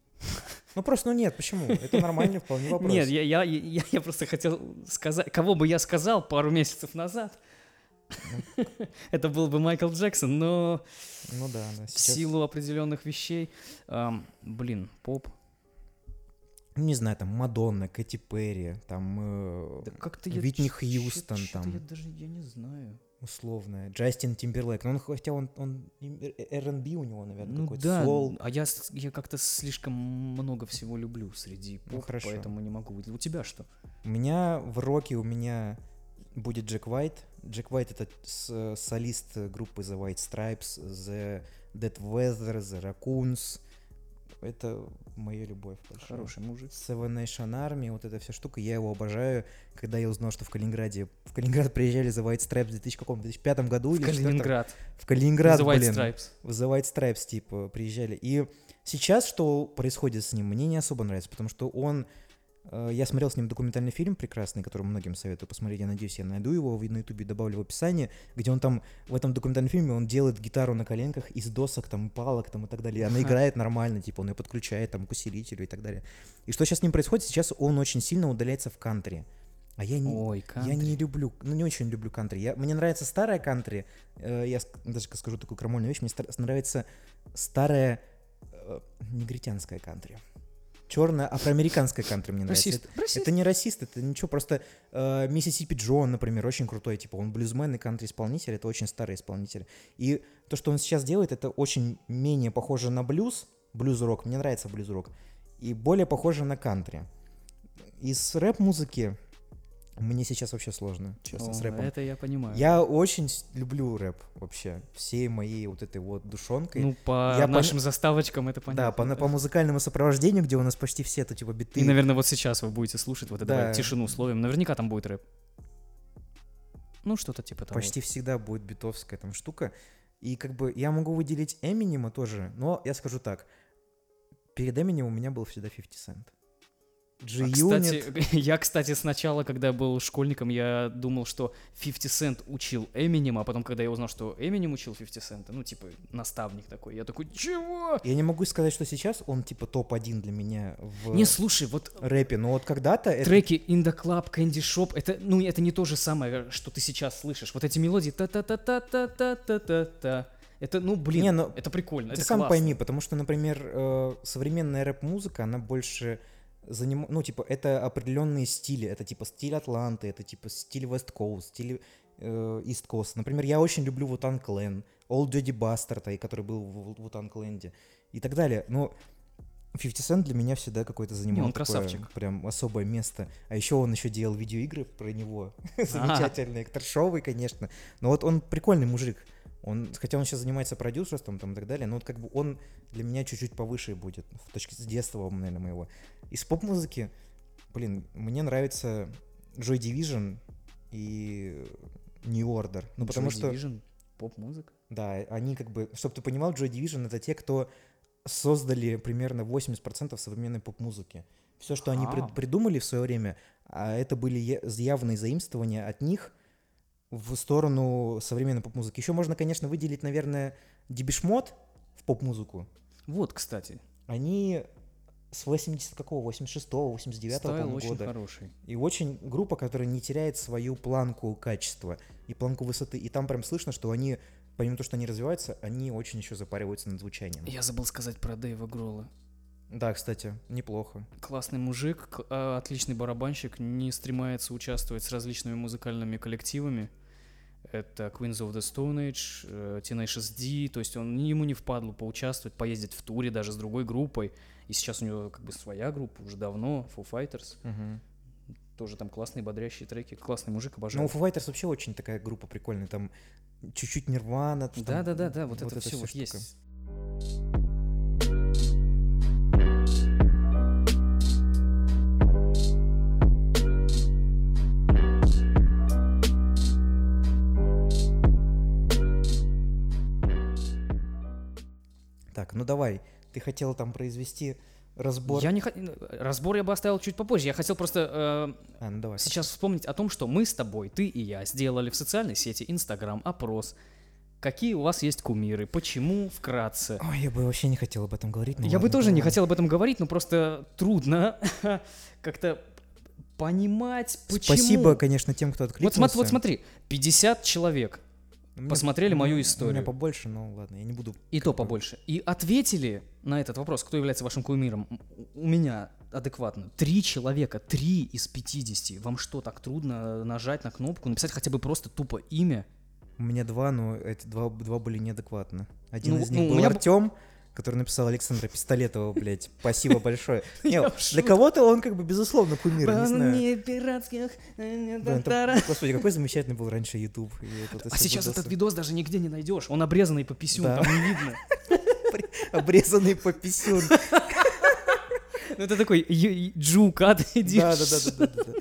Ну, просто, ну нет, почему? Это нормально, вполне вопрос. Нет, я, я, я, я просто хотел сказать, кого бы я сказал пару месяцев назад. Это был бы Майкл Джексон, но Ну да, да. в силу определенных вещей, ам, блин, поп. Ну, не знаю, там, Мадонна, Кэти Перри, там, э, Да как-то Витни Хьюстон, там. Я даже я не знаю. Условная, Джастин Тимберлейк. Ну, он, хотя он, он R&B у него, наверное, Ну какой-то, да, сол. а я, я как-то слишком много всего люблю среди Ну, поп, хорошо. поэтому не могу выделить. У тебя что? У меня в роке у меня будет Джек Уайт. Джек Уайт это солист группы The White Stripes, The Dead Weather, The Raccoons. Это моя любовь. большая. Хороший мужик. Seven Nation Army, вот эта вся штука, я его обожаю. Когда я узнал, что в Калининграде, в Калининград приезжали The White Stripes в 2000 каком, 2005 году или 2004? Калининград. В Калининград, The White блин. Stripes. в The White Stripes, типа, приезжали. И сейчас, что происходит с ним, мне не особо нравится, потому что он... э, Я смотрел с ним документальный фильм прекрасный, который многим советую посмотреть. Я надеюсь, я найду его на ютубе, добавлю в описание, где он там, в этом документальном фильме, он делает гитару на коленках из досок, там, палок, там, и так далее. И Она играет нормально, типа, он ее подключает, там, к усилителю и так далее. И что сейчас с ним происходит? Сейчас он очень сильно удаляется в кантри. А я не, Ой, я не люблю, ну не очень люблю кантри. Я, мне нравится старая кантри. Э, я даже скажу такую крамольную вещь. Мне стар- нравится старая э, негритянская кантри. Черная афроамериканская кантри мне нравится. Расист. Это, это не расист, это ничего, просто э, Миссисипи Джон, например, очень крутой, типа он блюзмен и кантри-исполнитель, это очень старый исполнитель. И то, что он сейчас делает, это очень менее похоже на блюз, блюз-рок, мне нравится блюз-рок, и более похоже на кантри. Из рэп-музыки Мне сейчас вообще сложно, честно, с О, рэпом. Это я понимаю. Я очень с- люблю рэп вообще, всей моей вот этой вот душонкой. Ну, по Я нашим заставочкам это понятно. да, по, по музыкальному сопровождению, где у нас почти все это типа биты. И, наверное, вот сейчас вы будете слушать, вот это Да. тишину словим. Наверняка там будет рэп. Ну, что-то типа того. почти всегда будет битовская там штука. И как бы я могу выделить Эминема тоже, но я скажу так. Перед Эминем у меня был всегда 50 Cent. А, G-Unit. кстати, я, кстати, сначала, когда был школьником, я думал, что 50 Cent учил Эминема, а потом, когда я узнал, что Эминем учил 50 Cent, ну, типа, наставник такой, я такой, чего? Я не могу сказать, что сейчас он типа топ-1 для меня в Не, слушай, вот рэпе, но вот когда-то это... треки In The Club, Candy Shop, это, ну, это не то же самое, что ты сейчас слышишь. Вот эти мелодии та-та-та-та-та-та-та-та. Это, ну, блин, Не, ну, это прикольно, Ты это сам классно. пойми, потому что, например, э, современная рэп-музыка, она больше заним... ну, типа, это определенные стили. Это типа стиль Атланты, это типа стиль West Coast, стиль э, East Coast. Например, я очень люблю Вутан Клен, Old Jody Bastard, и который был в Вутан Кленде и так далее. Но 50 Cent для меня всегда какой-то занимал он такое красавчик. прям особое место. А еще он еще делал видеоигры про него. А. Замечательные, трэшовые, конечно. Но вот он прикольный мужик. Он, хотя он сейчас занимается продюсерством там, и так далее, но вот как бы он для меня чуть-чуть повыше будет, в точке с детства, наверное, моего. Из поп-музыки, блин, мне нравится Joy Division и New Order. Ну, потому Joy что... Division, поп-музыка. Да, они как бы, чтобы ты понимал, Joy Division это те, кто создали примерно 80% современной поп-музыки. Все, что они прид- А. придумали в свое время, а это были явные заимствования от них в сторону современной поп-музыки. Еще можно, конечно, выделить, наверное, Дебишмот в поп-музыку. Вот, кстати, Они с 80 какого, 86-го, 89-го стайл очень года. хороший. И очень группа, которая не теряет свою планку качества и планку высоты. И там прям слышно, что они, помимо того, что они развиваются, они очень еще запариваются над звучанием. Я забыл сказать про Дэйва Гролла. Да, кстати, неплохо. Классный мужик, а, отличный барабанщик, не стремается участвовать с различными музыкальными коллективами. Это Queens of the Stone Age, э, Tenacious D, то есть он ему не впадло поучаствовать, поездить в туре даже с другой группой. И сейчас у него как бы своя группа уже давно, Foo Fighters. Тоже там классные бодрящие треки. Классный мужик, Ну, у обожаю. Foo Fighters вообще очень такая группа прикольная. Там чуть-чуть Нирвана. Да-да-да, вот, это эта все вся вот штука. есть. Давай. Ты хотел там произвести разбор. Я не хот- Разбор я бы оставил чуть попозже. Я хотел просто э, А, ну давай. сейчас вспомнить о том, что мы с тобой, ты и я, сделали в социальной сети Инстаграм опрос. Какие у вас есть кумиры? Почему? Вкратце. Ой, я бы вообще не хотел об этом говорить. ну я бы ладно, тоже не давай. хотел об этом говорить, но просто трудно как-то понимать, почему. Спасибо, конечно, тем, кто Вот, откликнулся. смотри, вот смотри, 50 человек, У меня- посмотрели у мою меня- У историю. меня побольше, но ладно, я не буду... и то побольше, и ответили на этот вопрос, кто является вашим кумиром, у- у меня адекватно. Три человека, три из 50. Вам что, так трудно нажать на кнопку, написать хотя бы просто тупо имя? У меня два, но эти два, два были неадекватны. Один Ну, из них ну, у был меня б- Артем, который написал Александра Пистолетова, блядь. Спасибо большое. Не, для кого-то он как бы безусловно кумир, не знаю. пиратских... Это- Господи, какой замечательный был раньше YouTube. А сейчас этот видос даже нигде не найдешь. Он обрезанный по писюн, Да. там не видно. Обрезанный по писюн. Ну, это такой джука, ты. Да, да, да, да, да.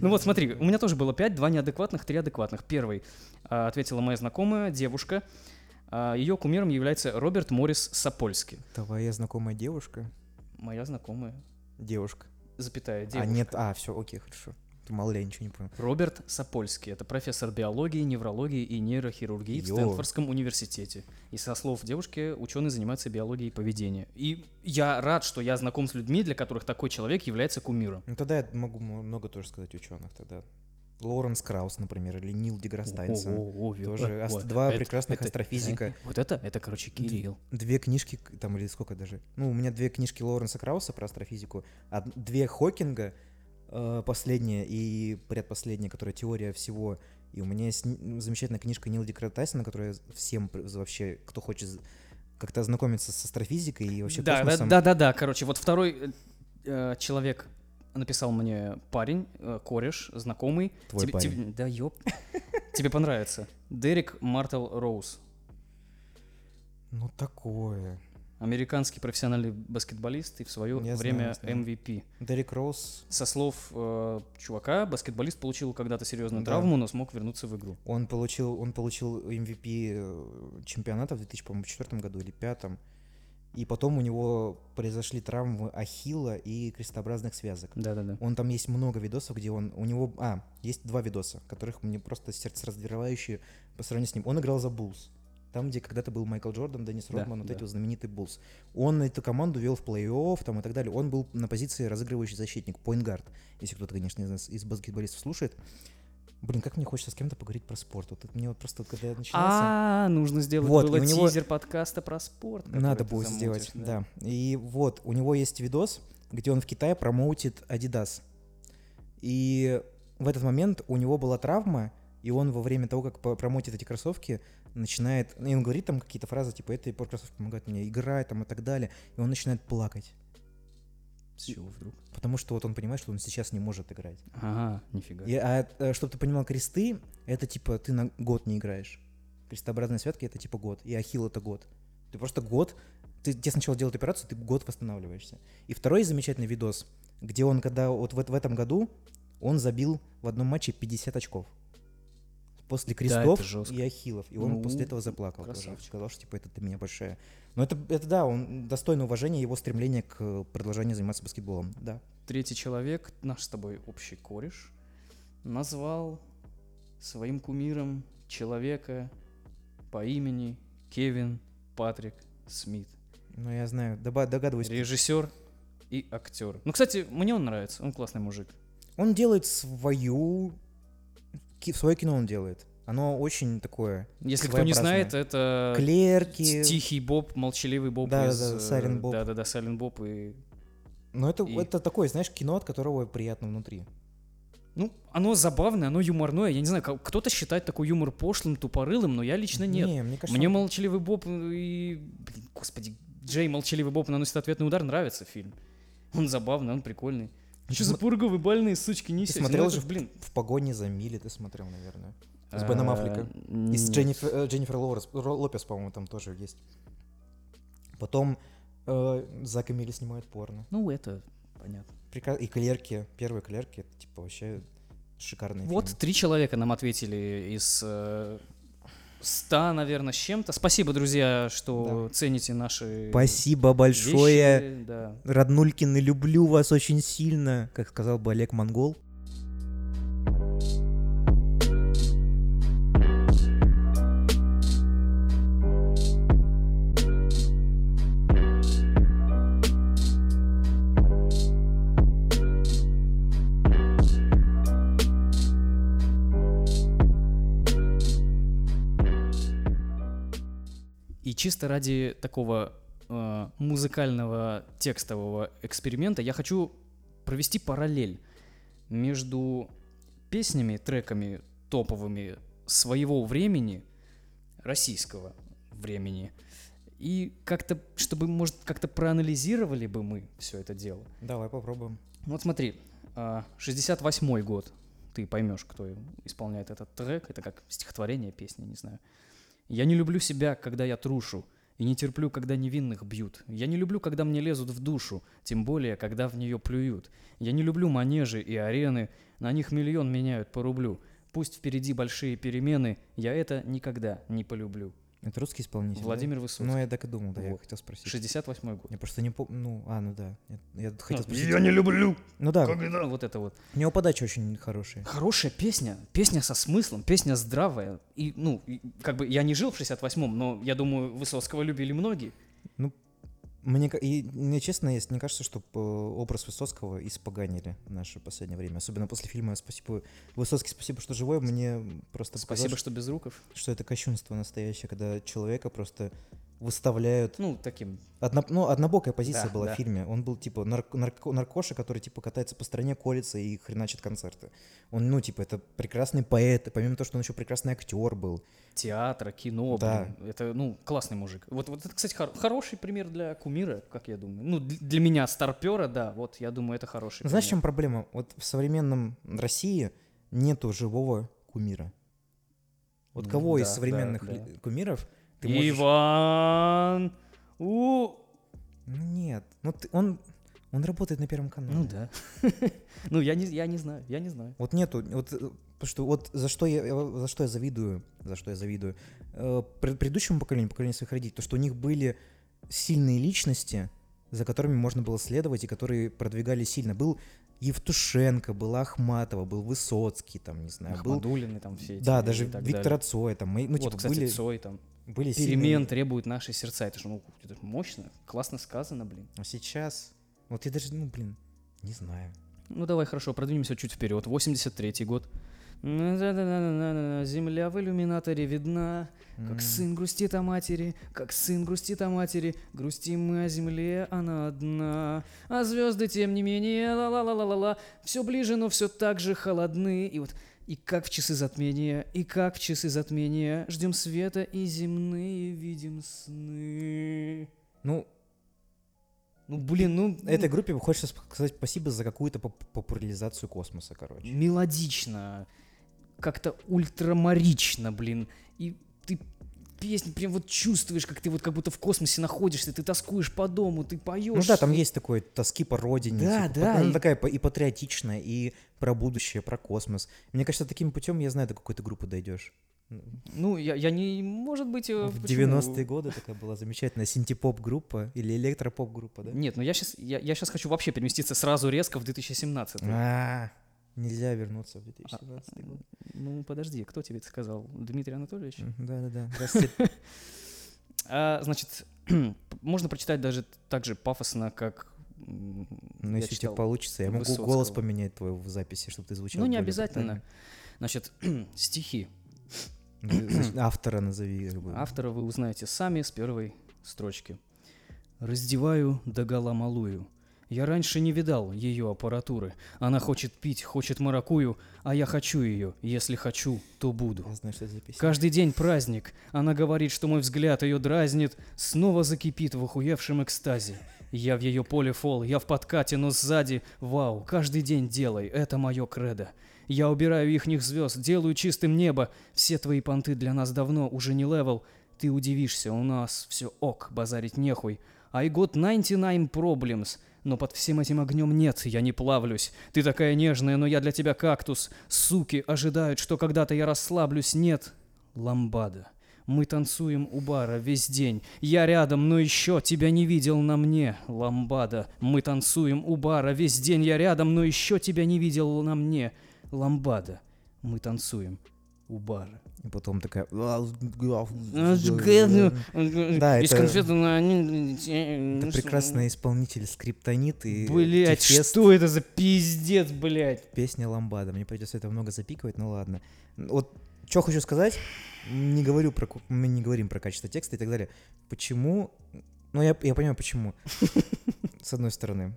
Ну вот смотри, у меня тоже было 5, два неадекватных, три адекватных. Первый а, ответила моя знакомая, девушка. Ее кумиром является Роберт Моррис Сапольский. Твоя знакомая девушка? Моя знакомая, Девушка. запятая, А, девушка. нет, а, все, окей, хорошо. Ты мало ли, я ничего не понял. Роберт Сапольский. Это профессор биологии, неврологии и нейрохирургии в Йо. Стэнфордском университете. И со слов девушки, ученый занимается биологией поведения. И я рад, что я знаком с людьми, для которых такой человек является кумиром. Ну тогда я могу много тоже сказать ученых тогда. Лоуренс Краус, например, или Нил Деграсс Тайнсон. Тоже э, ас- вот, два это- прекрасных это- астрофизика. Вот это, это, короче, Кирилл. Две книжки, там, или сколько даже? Ну, у меня две книжки Лоуренса Крауса про астрофизику, од- две Хокинга, э, последняя и предпоследняя, которая теория всего. И у меня есть замечательная книжка Нила Деграсса Тайсона, которая всем вообще, кто хочет как-то ознакомиться с астрофизикой и вообще Да, да, космосом. да, да, да. Короче, вот второй э, человек написал мне парень, э, кореш, знакомый. Твой Тебе- парень. тебе- да, ёп. Тебе понравится. Дерек Мартел Роуз. Ну, такое. Американский профессиональный баскетболист и в свое Я время знаю, знаю. MVP. Дерек Роуз, Со слов э, чувака, баскетболист получил когда-то серьезную Да. травму, но смог вернуться в игру. он получил, он получил MVP э, чемпионата в 2004 году или 2005. И потом у него произошли травмы ахилла и крестообразных связок. Да-да-да. Он там есть много видосов, где он... У него... А, есть два видоса, которых мне просто сердцераздирающие по сравнению с ним. Он играл за Bulls. Там, где когда-то был Майкл Джордан, Деннис Да, Родман, вот да. эти вот знаменитые Bulls. Он эту команду вел в плей-офф там и так далее. Он был на позиции разыгрывающий защитник, point guard. Если кто-то, конечно, из, нас- из баскетболистов слушает. Блин, как мне хочется с кем-то поговорить про спорт. Вот это мне вот просто, вот когда я начинался... А, нужно сделать Вот, было у него- тизер подкаста про спорт. Надо будет сделать, да. И вот, у него есть видос, где он в Китае промоутит Adidas. И в этот момент у него была травма, и он во время того, как промоутит эти кроссовки, начинает... И он говорит там какие-то фразы, типа, эти кроссовки помогают мне играть, там, и так далее. И он начинает плакать. С чего вдруг? Потому что вот он понимает, что он сейчас не может играть. Ага, нифига. И, а, чтобы ты понимал, кресты, это типа ты на год не играешь. Крестообразные святки это типа год. И ахилл это год. Ты просто год, ты, тебе сначала делают операцию, ты год восстанавливаешься. И второй замечательный видос, где он, когда вот в, в этом году, он забил в одном матче 50 очков. После крестов жестко. и ахиллов. И он Ну, после этого заплакал. тоже. красавчик. Сказал, что типа это для меня большая. Но это, это да, он достойно уважения его стремление к э, продолжению заниматься баскетболом. Да. Третий человек, наш с тобой общий кореш, назвал своим кумиром человека по имени Кевин Патрик Смит. Ну, я знаю, догадываюсь. Режиссер и актер. Ну, кстати, мне он нравится, он классный мужик. Он делает свою... ки- Свое кино он делает. Оно очень такое... Если кто не знает, это Клерки. Тихий Боб, молчаливый Боб Да, из... да, э, Silent Bob. Да-да-да, Silent Боб и... Но это, И- это такое, знаешь, кино, от которого приятно внутри. Ну, оно забавное, оно юморное. Я не знаю, кто-то считает такой юмор пошлым, тупорылым, но я лично нет. Не, мне кажется, Мне он- молчаливый Боб и... Блин, господи, Джей молчаливый Боб наносит ответный удар, нравится фильм. Он забавный, он прикольный. Ну, Что за пурговые больные сучки не Ты смотрел же в- блин. в погоне за Мили ты смотрел, наверное. С Беном Аффлеком. И с. Дженнифер, Лопес, по-моему, там тоже есть. Потом э, Зак и Мили снимают порно. Ну, это понятно. И клерки, первые клерки, это типа вообще шикарные Вот фильмы. три человека нам ответили из э, ста, наверное, с чем-то. Спасибо, друзья, что цените наши Спасибо большое. вещи, да. Роднулькины, люблю вас очень сильно, как сказал бы Олег Монгол. Чисто ради такого э, музыкального текстового эксперимента я хочу провести параллель между песнями, треками топовыми своего времени, российского времени, и как-то, чтобы, может, как-то проанализировали бы мы все это дело. Давай попробуем. Вот смотри, а, 68-й год, ты поймешь, кто исполняет этот трек, это как стихотворение, песня, не знаю. Я не люблю себя, когда я трушу, и не терплю, когда невинных бьют. Я не люблю, когда мне лезут в душу, тем более, когда в нее плюют. Я не люблю манежи и арены, на них миллион меняют по рублю. Пусть впереди большие перемены, я это никогда не полюблю. Это русский исполнитель. да? Владимир Высоцкий. Ну, я так и думал, да, я Вот. хотел спросить. 68 год. Я просто не помню. Ну, а, ну да. Я, я хотел Ну, спросить. Я не люблю, Ну да, когда... Вот это вот. у него подача очень хорошая. Хорошая песня, песня со смыслом, песня здравая. И, ну, и, как бы я не жил в 68-м, но я думаю, Высоцкого любили многие. Мне, и, мне честно, есть, мне кажется, что образ Высоцкого испоганили в наше последнее время. Особенно после фильма «Спасибо, Высоцкий, спасибо, что живой». Мне просто Спасибо, показалось, что без руков. что это кощунство настоящее, когда человека просто выставляют Ну, таким. Одно- ну, однобокая позиция Да, была да. в фильме. Он был, типа, нарк- нарко- наркоша, который, типа, катается по стране, колется и хреначит концерты. Он, ну, типа, это прекрасный поэт, и помимо того, что он еще прекрасный актер был. театра, кино, Да. блин. Это, ну, классный мужик. Вот, вот это, кстати, хор- хороший пример для кумира, как я думаю. Ну, дл- для меня, старпера, да, вот, я думаю, это хороший знаешь, в пример. чем проблема? Вот в современном России нету живого кумира. Вот Ну, кого из да, современных да, ли- кумиров ты можешь... Иван! У! Ну, нет. Ну, ты- он, он работает на Первом канале. Ну да. Ну, я не, я не знаю, я не знаю. Вот нету, вот, э, что вот за что я, за что я завидую, за что я завидую э, пред- предыдущему поколению, поколению своих родителей, то что у них были сильные личности, за которыми можно было следовать и которые продвигали сильно. Был Евтушенко, была Ахматова, был Высоцкий, там, не знаю, был... Ахмадулины там все эти. Да, даже Виктор далее. Цой, там, мы- ну, Вот, типа, кстати, были, Цой там. Были Перемен сильные. требуют наши сердца. Это же, ну, это мощно, классно сказано, блин. А сейчас, вот я даже, ну, блин, не знаю. Ну давай, хорошо, продвинемся чуть вперед. 83-й год. Земля в иллюминаторе видна, как сын грустит о матери, как сын грустит о матери, грустим мы о земле, она одна. А звезды, тем не менее, ла-ла-ла-ла-ла, все ближе, но все так же холодны. И вот и как в часы затмения, и как в часы затмения, ждем света и земные видим сны. Ну, Ну, блин, ну... этой группе хочется сказать спасибо за какую-то поп- популяризацию космоса, короче. мелодично, как-то ультрамарично, блин. И ты песни прям вот чувствуешь, как ты вот как будто в космосе находишься, ты тоскуешь по дому, ты поешь. Ну да, там есть такой тоски по родине. Да, типа, да, Она и- такая и патриотичная, и про будущее, про космос. Мне кажется, таким путем, я знаю, до какой-то группы дойдешь. Ну, я, я не... Может быть... э, В почему? 90-е годы такая была замечательная синтепоп-группа или электропоп-группа, да? Нет, ну я сейчас, я, я сейчас хочу вообще переместиться сразу резко в 2017. А, нельзя вернуться в 2017 А, год. Ну, подожди, кто тебе это сказал? Дмитрий Анатольевич? Да-да-да. Здравствуйте. А, значит, можно прочитать даже так же пафосно, как... Ну, я если у тебя получится, я могу Высоцкого. голос поменять твой в записи, чтобы ты звучал Ну, не обязательно. Значит, стихи. Значит, Автора назови. Автора вы узнаете сами с первой строчки. «Раздеваю догола малую. Я раньше не видал ее аппаратуры. Она хочет пить, хочет маракую, а я хочу ее. Если хочу, то буду. Знаю. Каждый день праздник. Она говорит, что мой взгляд ее дразнит, снова закипит в охуевшем экстазе. Я в ее поле фол, я в подкате, но сзади. Вау, каждый день делай, это мое кредо. Я убираю ихних звезд, делаю чистым небо. Все твои понты для нас давно уже не level. Ты удивишься, у нас все ок, базарить нехуй. I got 99 problems. Но под всем этим огнем нет, я не плавлюсь. Ты такая нежная, но я для тебя кактус. Суки ожидают, что когда-то я расслаблюсь. Нет, ламбада. Мы танцуем у бара весь день. Я рядом, но еще тебя не видел на мне. Ламбада. Мы танцуем у бара весь день. Я рядом, но еще тебя не видел на мне. Ламбада. Мы танцуем у бара. И потом такая... Да, Из это- конфеты на... Это прекрасный исполнитель скриптонит и Блять, что это за пиздец, блять? песня Ламбада. Мне придется это много запикивать, ну ладно. Вот что хочу сказать, не говорю про, мы не говорим про качество текста и так далее. Почему? Ну, я, я понимаю, почему. С одной стороны.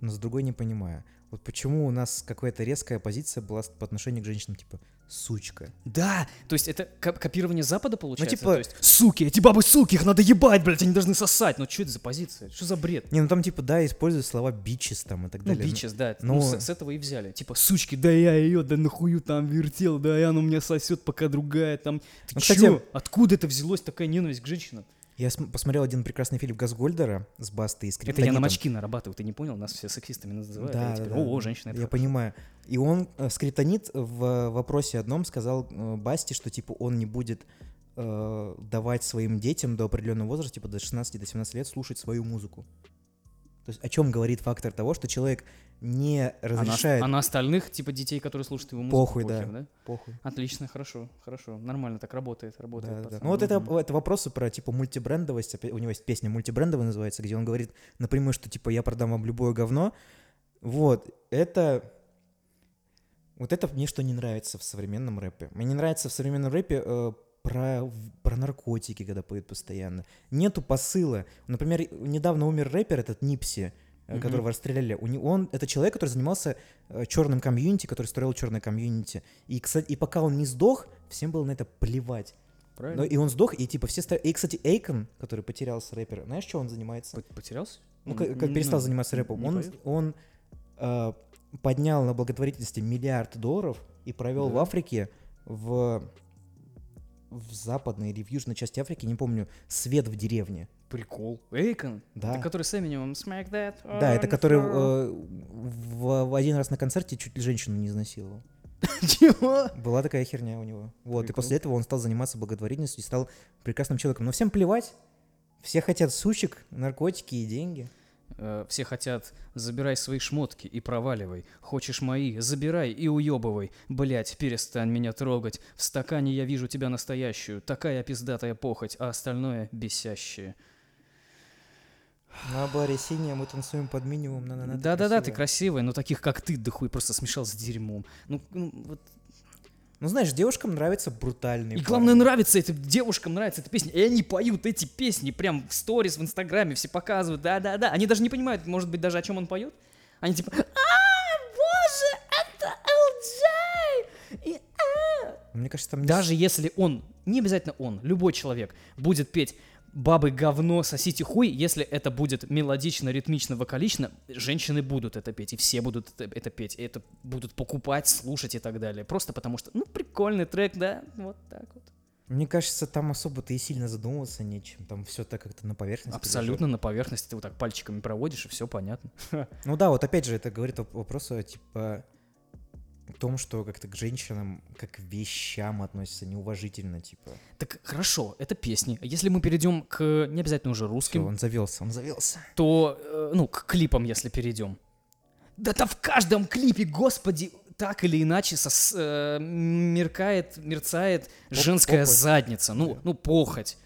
Но с другой не понимаю. Вот почему у нас какая-то резкая позиция была по отношению к женщинам, типа, сучка. Да, то есть это ко- копирование Запада получается? типа- То есть, суки, эти бабы суки, их надо ебать, блядь, они должны сосать. Ну что это за позиция? Что за бред? Не, ну там типа, да, используют слова бичес там и так Ну, далее. бичес, да. ну- Ну, с, с этого и взяли. Типа, сучки, да я ее, да нахую там вертел, да и она у меня сосет, пока другая там. Ты Ну, чё? кстати- Откуда это взялось такая ненависть к женщинам? Я см- посмотрел один прекрасный фильм Газгольдера с Бастой и Это я на Скриптонитом. мочки нарабатываю, ты не понял? Нас все сексистами называют. Да, а да, теперь, да. О, женщина, Я хорошо». понимаю. И он, э, Скриптонит, в вопросе одном сказал э, Басте, что типа он не будет э, давать своим детям до определенного возраста, типа до 16 до 17 лет, слушать свою музыку. То есть о чем говорит фактор того, что человек не А на, разрешает а на остальных, типа, детей, которые слушают его музыку, Похуй, похер, да. похуй. Отлично, хорошо, хорошо. Нормально так работает, работает. Да, да, да. Ну вот это, это вопросы про типа мультибрендовость. У него есть песня мультибрендовая называется, где он говорит напрямую, что типа я продам вам любое говно. Вот, это... Вот это мне что не нравится в современном рэпе. Мне не нравится в современном рэпе э, про, в- про наркотики, когда поют постоянно. Нету посыла. Например, недавно умер рэпер этот Нипси, э, Мгм. которого расстреляли. У него, он, это человек, который занимался черным комьюнити, который строил черное комьюнити. И, кстати, и пока он не сдох, всем было на это плевать. Правильно? Но и он сдох, и типа все... ста- И, кстати, Эйкон, который потерялся рэпер, знаешь, что он занимается? Пот- Потерялся? Ну, как, как перестал заниматься рэпом. Он, он э, поднял на благотворительности миллиард долларов и провел в Да. Африке в в западной или в южной части Африки, не помню, свет в деревне. Прикол. Эйкон? Да. Это который с Эминемом Smack That Да, это который э, в, в один раз на концерте чуть ли женщину не изнасиловал. Чего? Была такая херня у него. Вот, и Прикол. после этого он стал заниматься благотворительностью и стал прекрасным человеком. Но всем плевать. Все хотят сучек, наркотики и деньги. Э, Все хотят «забирай свои шмотки и проваливай». Хочешь мои? Забирай и уебывай. Блять, перестань меня трогать. В стакане я вижу тебя настоящую. Такая пиздатая похоть, а остальное бесящее. На баре синяя мы танцуем под минимум. на- на- на, ты Да-да-да, ты красивая. красивая, но таких как ты, да хуй, просто смешал с дерьмом. Ну, ну, вот. Ну, знаешь, девушкам нравятся брутальные И главное, парни. нравится это, девушкам нравится эта песня. И они поют эти песни прям в сторис, в инстаграме, все показывают, да-да-да. Они даже не понимают, может быть, даже о чем он поет. Они типа, а, боже, это LJ! И, а». Мне кажется, там Даже если он, не обязательно он, любой человек будет петь бабы говно, сосите хуй, если это будет мелодично, ритмично, вокалично, женщины будут это петь, и все будут это, это петь, и это будут покупать, слушать и так далее. Просто потому что, ну, прикольный трек, да, вот так вот. Мне кажется, там особо-то и сильно задумываться нечем. Там все так как-то на поверхности. Абсолютно на поверхности ты вот так пальчиками проводишь, и все понятно. лежит. Ну да, вот опять же, это говорит о вопросу, типа, о том, что как-то к женщинам, как к вещам относятся неуважительно, типа. Так хорошо, это песни. Если мы перейдем к не обязательно уже русским, он завелся, он завелся. то, э, ну, к клипам, если перейдем. Да там в каждом клипе, господи, так или иначе сос- э, меркает, мерцает женская задница, ну, ну, похоть.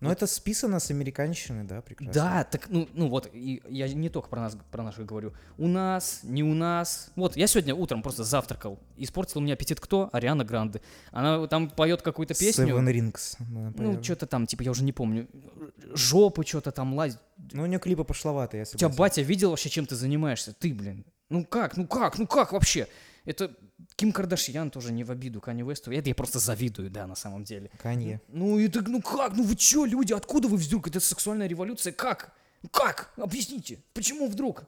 Но это списано с американщины, да, прекрасно. Да, так, ну, ну вот, и я не только про нас, про наших говорю. У нас, не у нас. Вот, я сегодня утром просто завтракал. Испортил у меня аппетит кто? Ариана Гранде. Она там поет какую-то песню. Seven Rings. Ну, что-то там, типа, я уже не помню. Жопу что-то там лазит. Ну, у нее клипы пошловатые, я У тебя согласен. батя видел вообще, чем ты занимаешься? Ты, блин. Ну как, ну как, ну как вообще? Это Ким Кардашьян тоже не в обиду Кани Весту. Это я просто завидую, да, на самом деле. Канье. Ну и так, ну как, ну вы чё, люди, откуда вы вдруг? Это сексуальная революция, как? Ну Как? Объясните, почему вдруг?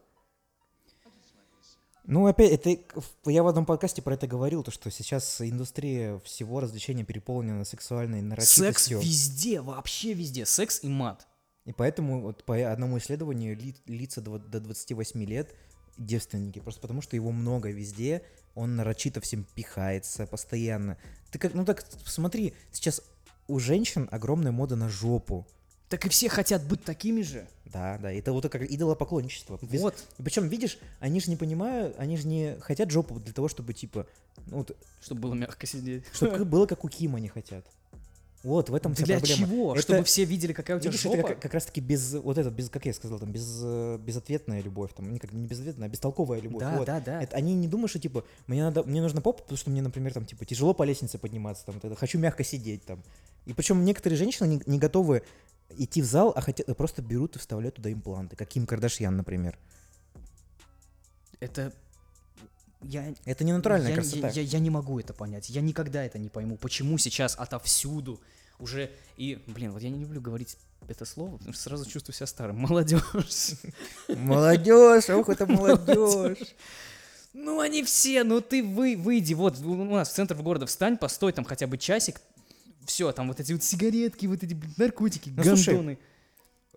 Ну, опять, это я в одном подкасте про это говорил, то, что сейчас индустрия всего развлечения переполнена сексуальной Секс нарочитостью. везде, вообще везде. Секс и мат. И поэтому вот по одному исследованию ли- лица до 28 лет девственники, просто потому что его много везде, он нарочито всем пихается постоянно. Ты как, ну так смотри, сейчас у женщин огромная мода на жопу. Так и все хотят быть такими же. Да, да, это вот как идолопоклонничество. Без- Вот. Причем, видишь, они же не понимают, они же не хотят жопу для того, чтобы, типа, ну, вот, Чтобы было мягко сидеть. чтобы было как у Кима не хотят. Вот, в этом вся Для проблема. чего? Это- Чтобы все видели, какая у тебя Видишь, жопа? это как, как раз таки без, вот этот, без, как я сказал, там, без, э, безответная любовь, там, не, как, не безответная, а бестолковая любовь. Да, вот. да, да. Это, они не думают, что, типа, мне надо, мне нужна попа, потому что мне, например, там, типа, тяжело по лестнице подниматься, там, вот это, хочу мягко сидеть, там. И причем некоторые женщины не, не готовы идти в зал, а хотят, просто берут и вставляют туда импланты, как Ким Кардашьян, например. Это... Я, Это не натуральная я, красота. Я, я- я не могу это понять. Я никогда это не пойму. Почему сейчас отовсюду уже... И, блин, вот я не люблю говорить это слово, потому что сразу чувствую себя старым. Молодежь. Молодежь, ох, это молодежь. Ну, они все, ну ты вы, выйди, вот у нас в центр города встань, постой там хотя бы часик. Все, там вот эти вот сигаретки, вот эти блин, наркотики, Ну, слушай, гандоны.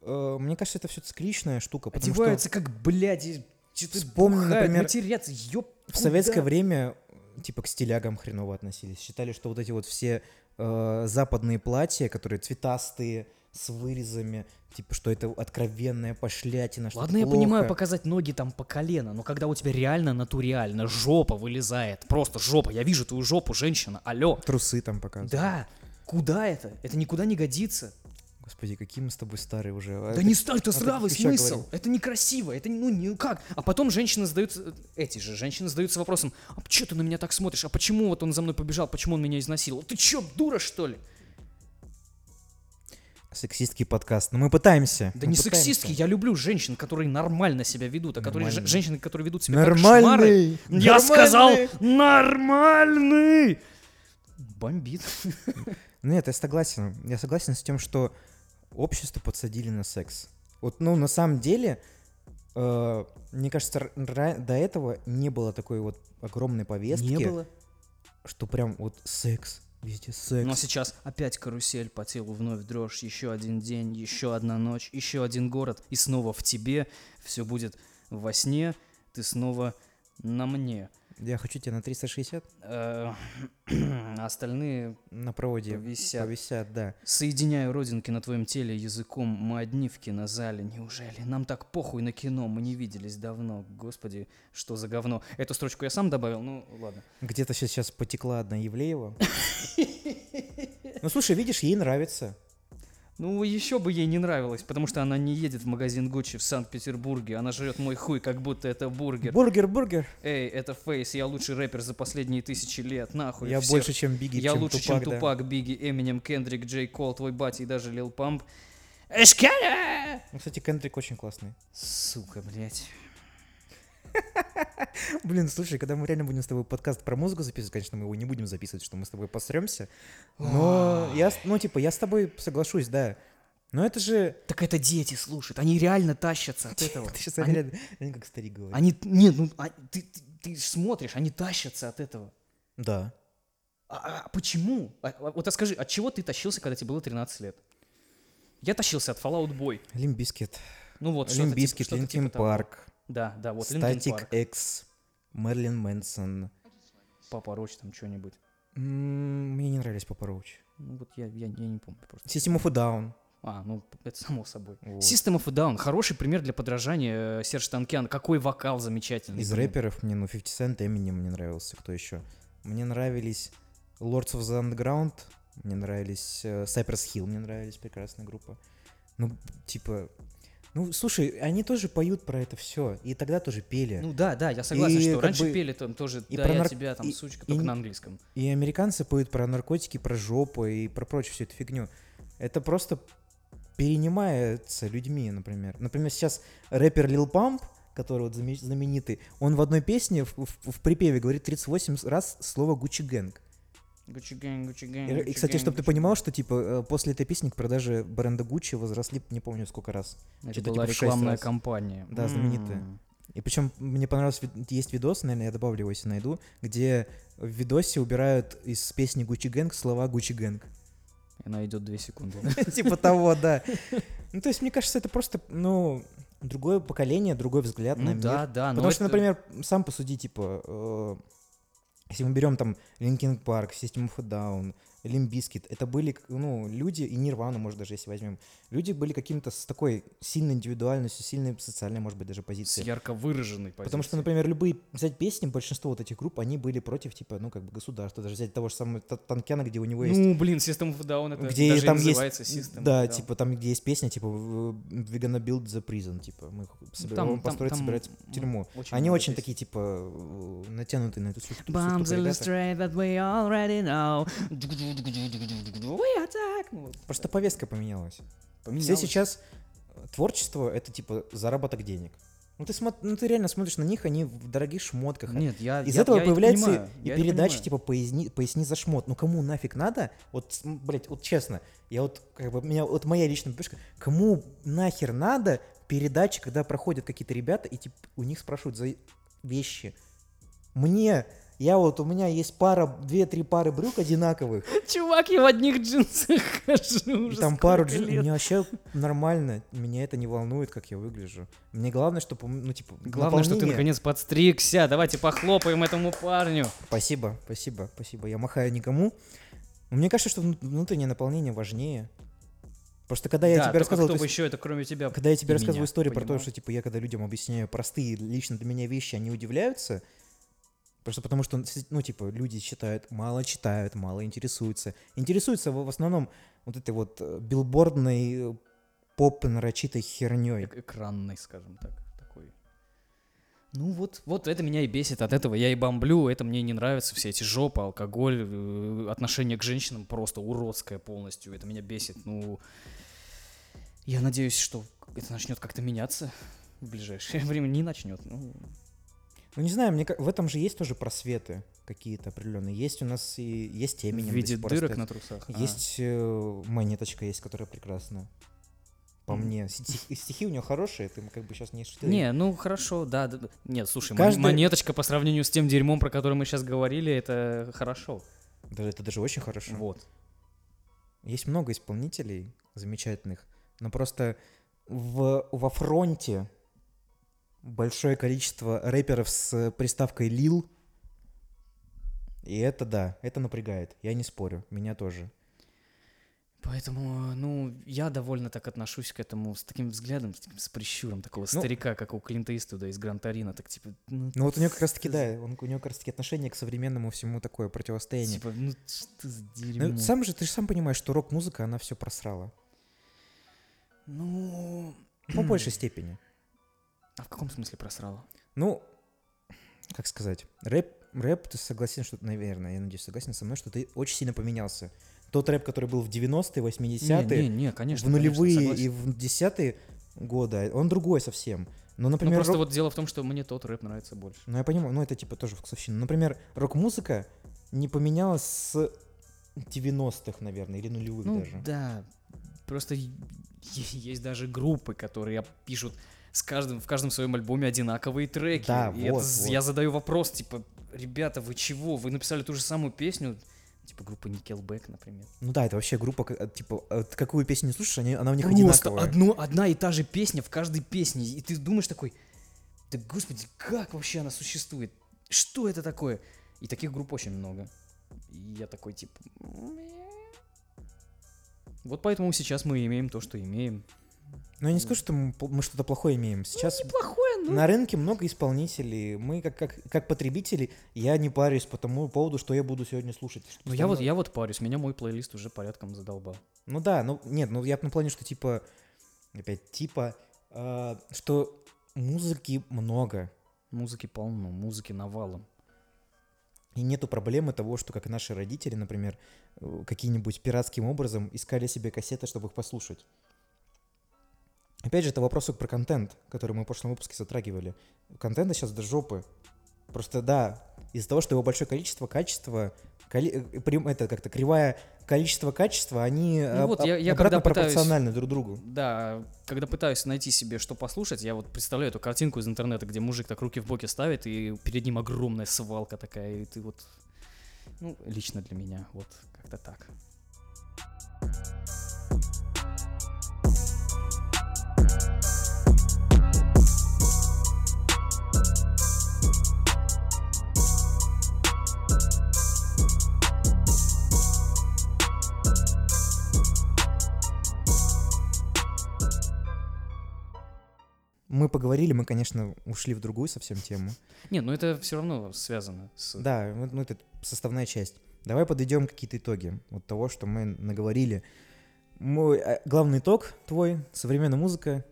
Э, Мне кажется, это все цикличная штука, что Одеваются как, блядь, что-то Вспомни, например, матерятся, ёп, в советское время типа к стилягам хреново относились. Считали, что вот эти вот все э, западные платья, которые цветастые, с вырезами, типа, что это откровенная пошлятина, что Ладно, я понимаю показать ноги там по колено, но когда у тебя реально натурально жопа вылезает, просто жопа, я вижу твою жопу, женщина, алло. Трусы там показывают. Да, куда это? Это никуда не годится. Господи, какие мы с тобой старые уже. А Да это- не стар, это а здравый смысл. говорим. Это некрасиво, это ну не как. А потом женщины задаются, эти же женщины задаются вопросом, а что ты на меня так смотришь, а почему вот он за мной побежал, почему он меня изнасиловал? Ты чё, дура что ли? сексистский подкаст. Но мы пытаемся. Да мы не пытаемся. сексистский, я люблю женщин, которые нормально себя ведут, а которые же- женщины, которые ведут себя как Нормальный! шмары. Я сказал нормальный. нормальный. Бомбит. Нет, я согласен. Я согласен с тем, что общество подсадили на секс. Вот, ну, на самом деле, э, мне кажется, до этого не было такой вот огромной повестки, Не было. что прям вот секс, везде секс. Но сейчас опять карусель по телу вновь дрожь. Еще один день, еще одна ночь, еще один город. И снова в тебе. Все будет во сне. Ты снова на мне. Я хочу тебя на 360 Э, Остальные на проводе Повисят. повисят, да. Соединяю родинки на твоем теле языком. Мы одни в кинозале. Неужели? Нам так похуй на кино. Мы не виделись давно. Господи, что за говно. Эту строчку я сам добавил. Ну, ладно. Где-то сейчас потекла одна Евлеева. Ну, слушай, видишь, ей нравится. Ну, еще бы ей не нравилось, потому что она не едет в магазин Гуччи в Санкт-Петербурге. Она жрет мой хуй, как будто это бургер. Бургер, бургер. Эй, это Face, я лучший рэпер за последние тысячи лет. Нахуй. Я всех. больше, чем Biggie, Я чем лучше, Tupac, чем да. Tupac, Biggie, Eminem, Kendrick, J. Cole, твой батя и даже Lil Pump. Эщкере! Ну, кстати, Kendrick очень классный. Сука, блядь. Блин, слушай, когда мы реально будем с тобой подкаст про музыку записывать, конечно, мы его не будем записывать, что мы с тобой посремся. Но я, ну, типа, я с тобой соглашусь, да. Но это же... Так это дети слушают, они реально тащатся от этого. Ты сейчас Они- реально, как старик говорит. Они, нет, ну, а, ты, ты, ты ж смотришь, они тащатся от этого. Да. А, а почему? А, а, вот а скажи, от чего ты тащился, когда тебе было 13 лет? Я тащился от Fall Out Boy. Limp Bizkit, Ну вот, что-то типа- Limp Bizkit, что-то Linkin типа. Парк, Да, да, вот Static. X, Marilyn Manson. Папа Роч там что-нибудь. Мне не нравились Папа Роуч. Ну вот я, я, я не помню просто. System of a Down. А, ну это само собой. Вот. System of a Down, хороший пример для подражания э, Серж Танкян. Какой вокал замечательный. Из рэперов мне, ну, 50 Cent, Eminem мне нравился. Кто еще? Мне нравились Lords of the Underground. Мне нравились э, Cypress Hill, мне нравились, прекрасная группа. Ну, типа... Ну, слушай, они тоже поют про это все. И тогда тоже пели. Ну да, да, я согласен, И что раньше бы пели там тоже и «Да, про я нар- тебя, там, и- сучка», и только не- на английском. И американцы поют про наркотики, про жопу и про прочую всю эту фигню. Это просто перенимается людьми, например. Например, сейчас рэпер Lil Pump, который вот знаменитый, он в одной песне в, в- в припеве говорит 38 раз слово Gucci Gang. Gucci gang, Gucci И, gang, и, кстати, чтобы ты понимал, что типа э, после этой песни к продаже бренда Гуччи возросли, не помню сколько раз. Это Что-то была типа рекламная раз. кампания. Да, знаменитая. М. И причем мне понравился, вид- есть видос, наверное, я добавлю его, если найду, где в видосе убирают из песни Gucci Gang слова Gucci Gang. Она идет две секунды. Типа того, да. Ну, то есть, мне кажется, это просто, ну, другое поколение, другой взгляд на Ну мир. да, да. Потому что, например, сам посуди, типа, э, если мы берем там Linkin Park, System of a Down, Limp Bizkit, это были, ну, люди, и Нирвану, может, даже если возьмем, люди были каким-то с такой сильной индивидуальностью, сильной социальной, может быть, даже С позицией. ярко выраженной позицией. Потому что, например, любые взять песни, большинство вот этих групп, они были против, типа, ну, как бы государства. Даже взять того же самого Та- Танкяна, где у него есть Ну, блин, System of Down, это где даже и там называется есть, System да, типа там где есть песня, типа we gonna build the prison, типа мы собираем там- там- построить, там собирать м- тюрьму. очень Они очень песен. такие типа э, натянутые на эту всю штуку. Bombs illustrate that we already know. We attack. Ну, вот. Просто повестка поменялась. Все Поменялось. сейчас э, творчество это типа заработок денег. Ну ты смотри, ну ты реально смотришь на них, они в дорогих шмотках. Нет, я Из я- этого я это появляется понимаю, и я это передача типа поясни, поясни за шмот. Ну кому нафиг надо? Вот, блядь, вот честно, я вот как бы меня вот моя личная пешка, кому нахер надо передачи, когда проходят какие-то ребята и типа у них спрашивают за вещи. Мне я вот, у меня есть пара, две-три пары брюк одинаковых, Чувак, я в одних джинсах хожу и уже там пару сколько джин, лет. мне вообще нормально, меня это не волнует, как я выгляжу. Мне главное, чтобы, ну, типа, Главное, что ты наполнение- наконец подстригся. Давайте похлопаем этому парню. Спасибо, спасибо, спасибо. Я махаю никому. Мне кажется, что вну- внутреннее наполнение важнее. Просто когда я да, тебе рассказывал, кто бы еще это кроме тебя когда я тебе рассказываю меня историю про то, понимал? что типа я когда людям объясняю простые лично для меня вещи, они удивляются. Просто потому что, ну, типа, люди считают, мало читают, мало интересуются. Интересуются в основном вот этой вот э, билбордной э, поп-нарочитой херней. Эк- экранный, скажем так, такой. Ну вот, вот это меня и бесит, от этого я и бомблю, это мне не нравится, все эти жопы, алкоголь, э, отношение к женщинам просто уродское полностью, это меня бесит, ну... Я надеюсь, что это начнет как-то меняться в ближайшее время. Не начнет. Ну, Ну, не знаю, мне в этом же есть тоже просветы какие-то определенные. Есть у нас и есть в Эминем. до виде дырок остается. на трусах. А. Есть э, монеточка есть, которая прекрасная. По Мгм. мне. Стихи, стихи у нее хорошие, ты как бы сейчас не шутил. Не, ну хорошо, да, да. да. Нет, слушай, Каждый- монеточка по сравнению с тем дерьмом, про который мы сейчас говорили, это хорошо. Даже, это даже очень хорошо. Вот. Есть много исполнителей замечательных, но просто в, во фронте большое количество рэперов с приставкой «лил», и это да, это напрягает, я не спорю, меня тоже. Поэтому, ну, я довольно так отношусь к этому с таким взглядом, с, таким, с прищуром такого Ну- старика, как у Клинта Иствуда из Гран-Тарина, так типа, ну, Ну вот у него как раз таки, да, он, у него как раз таки отношение к современному всему такое противостояние. типа, ну, что за Ну, дерьмо. сам же, ты же сам понимаешь, что рок-музыка, она все просрала. Ну, По большей степени. А в каком смысле просрала? Ну, как сказать, рэп, рэп, ты согласен, что, наверное, я надеюсь, согласен со мной, что ты очень сильно поменялся. Тот рэп, который был в 90-е, 80-е, Не, не, не, конечно. в нулевые конечно, и в десятые годы, он другой совсем. Ну, Ну, например, просто рок- вот дело в том, что мне тот рэп нравится больше. ну, я понимаю, ну, это типа тоже вкусовщина. Например, рок-музыка не поменялась с 90-х, наверное, или нулевых Ну, даже. да. Просто есть даже группы, которые пишут с каждым, в каждом своем альбоме одинаковые треки. Да, И это вот, з- вот. я задаю вопрос, типа, ребята, вы чего? Вы написали ту же самую песню? Типа группа Nickelback, например. Ну да, это вообще группа, типа, ты какую песню не слушаешь, они, она у них Просто одинаковая. одно, одна и та же песня в каждой песне. И ты думаешь такой, да господи, как вообще она существует? Что это такое? И таких групп очень много. И я такой, типа... Вот поэтому сейчас мы имеем то, что имеем. Но я не скажу, что мы, мы что-то плохое имеем. Сейчас Неплохое, но... на рынке много исполнителей. Мы, как, как, как потребители, я не парюсь по тому поводу, что я буду сегодня слушать. Ну я вот, я вот парюсь, меня мой плейлист уже порядком задолбал. Ну да, ну нет, ну я на плане, что типа, опять, типа, а, что музыки много. Музыки полно, музыки навалом. И нету проблемы того, что как наши родители, например, э, какие-нибудь пиратским образом искали себе кассеты, чтобы их послушать. Опять же, это вопрос про контент, который мы в прошлом выпуске затрагивали. Контента сейчас до жопы. Просто да, из-за того, что его большое количество, качество, коли- э, это как-то кривая количество качества, они Ну об- вот об- я- я обратно когда пытаюсь- пропорциональны друг другу. Да, когда пытаюсь найти себе что послушать, я вот представляю эту картинку из интернета, где мужик так руки в боки ставит, и перед ним огромная свалка такая, и ты вот... Ну, лично для меня, вот как-то так. Мы поговорили, мы, конечно, ушли в другую совсем тему. Не, ну это все равно связано с... Да, ну, это составная часть. Давай подведем какие-то итоги вот того, что мы наговорили. Мой э, главный итог твой, современная музыка.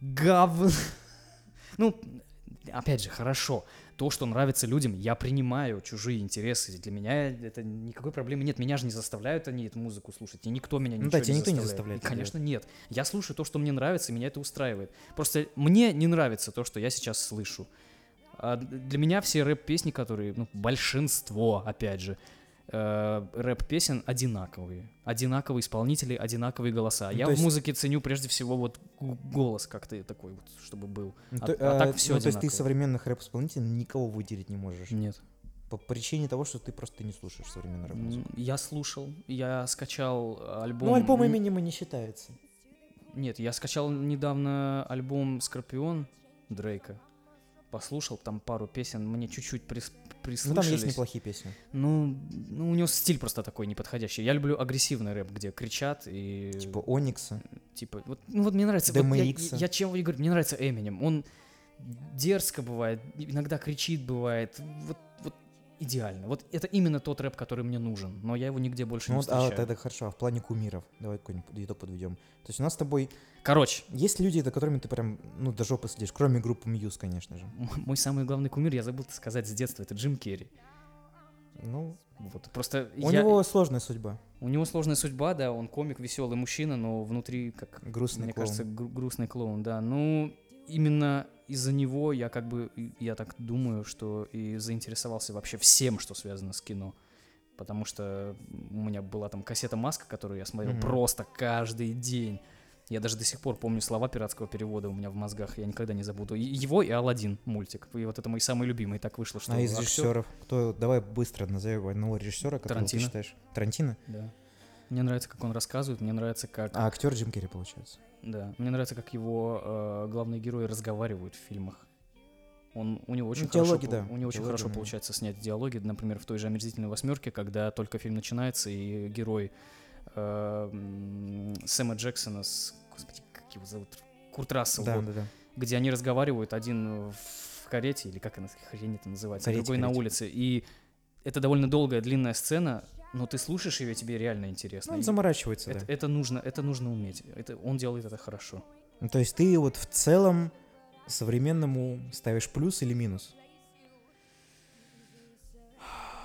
Гав... Ну, опять же, хорошо. То, что нравится людям, я принимаю чужие интересы. Для меня это никакой проблемы нет. Меня же не заставляют они эту музыку слушать. И никто меня Ну да, не тебя никто не заставляет. заставляет И, конечно, нет. Я слушаю то, что мне нравится, и меня это устраивает. Просто мне не нравится то, что я сейчас слышу. А для меня все рэп-песни, которые, ну, большинство, опять же, э, рэп-песен одинаковые. Одинаковые исполнители, одинаковые голоса. Ну, я то в есть- музыке ценю прежде всего вот голос как-то такой вот, чтобы был. Ну, А- то, а так э, всё ну, то есть ты современных рэп-исполнителей никого выделить не можешь. Нет. По причине того, что ты просто не слушаешь современную рэп-музыку. Я слушал, я скачал альбом... Ну, альбом Эминема не считается. Нет, я скачал недавно альбом Скорпион Дрейка. Послушал там пару песен, мне чуть-чуть прис- Ну, там прислушались. есть неплохие песни. Ну, ну, у него стиль просто такой неподходящий. Я люблю агрессивный рэп, где кричат и... Типа Оникса. Типа, вот, ну вот мне нравится... вот я, DMX. я чем говорю, мне нравится Эминем. Он дерзко бывает, иногда кричит бывает. Вот, вот идеально. Вот это именно тот рэп, который мне нужен. Но я его нигде больше Ну, не вот, а встречаю. вот это хорошо. А в плане кумиров? Давай какой-нибудь итог подведем. То есть у нас с тобой Короче, есть люди, за которыми ты прям, ну, до жопы следишь, кроме группы Мьюз, конечно же. мой самый главный кумир, я забыл сказать с детства, это Джим Керри. Ну, Ну, вот. Просто У я- него сложная судьба. у него сложная судьба, да, он комик, веселый мужчина, но внутри, как Грустный мне клоун. кажется, гру- грустный клоун, да. Ну, именно из-за него я как бы, я так думаю, что и заинтересовался вообще всем, что связано с кино. Потому что у меня была там кассета «Маска», которую я смотрел Мгм. просто каждый день. Я даже до сих пор помню слова пиратского перевода у меня в мозгах, я никогда не забуду. И его и Алладин мультик. И вот это мой самый любимый. Так вышло, что А из актер- режиссеров, кто, давай быстро назовем одного режиссера, которого Тарантино. ты считаешь. Тарантино? Да. Мне нравится, как он рассказывает, мне нравится, как А актер Джим Керри, получается. Да, мне нравится, как его э, главные герои разговаривают в фильмах. Он, у него очень Ну, хорошо, диалоги, да, у него очень диалоги, хорошо да. получается снять диалоги, например, в той же «Омерзительной восьмерке», когда только фильм начинается, и герой э, Сэма Джексона с... Господи, как его зовут? Курт Рассел, Да, вот, да, да. где они разговаривают, один в карете, или как она, хрень это называется, Карете, другой на карете. улице. И это довольно долгая, длинная сцена, но ты слушаешь ее, тебе реально интересно. Ну, он заморачивается, это, да. это нужно, это нужно уметь. Это, он делает это хорошо. Ну, то есть ты вот в целом современному ставишь плюс или минус?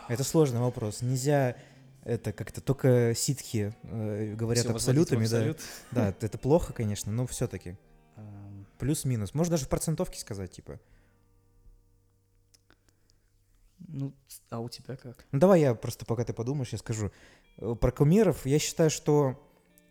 Это сложный вопрос. Нельзя это как-то только ситхи э, говорят Всё возводить в абсолютами, да. абсолют. Да, это плохо, конечно, но все-таки плюс-минус. Можно даже в процентовке сказать, типа. Ну, а у тебя как? Ну давай я просто, пока ты подумаешь, я скажу. Э, Про кумиров я считаю, что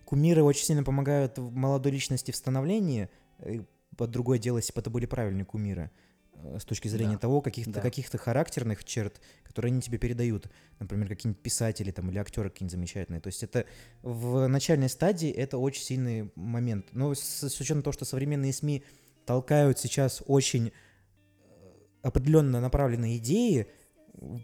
кумиры очень сильно помогают в молодой личности в становлении. Э, Под другое дело, если бы это были правильные кумиры. э, С точки зрения Да. того, каких-то Да. каких характерных черт, которые они тебе передают. Например, какие-нибудь писатели там, или актеры какие-нибудь замечательные. То есть это в начальной стадии это очень сильный момент. Но с, с учетом того, что современные СМИ толкают сейчас очень определенно направленные идеи,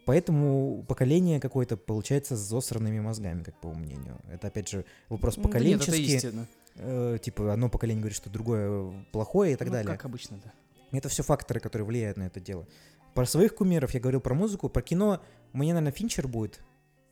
поэтому поколение какое-то получается с засранными мозгами, как по моему мнению. Это, опять же, вопрос Ну, да нет, поколенческий. Э, типа, одно поколение говорит, что другое плохое и так Ну, далее. как обычно, да. Это все факторы, которые влияют на это дело. Про своих кумиров я говорил про музыку, про кино. Мне, наверное, Финчер будет.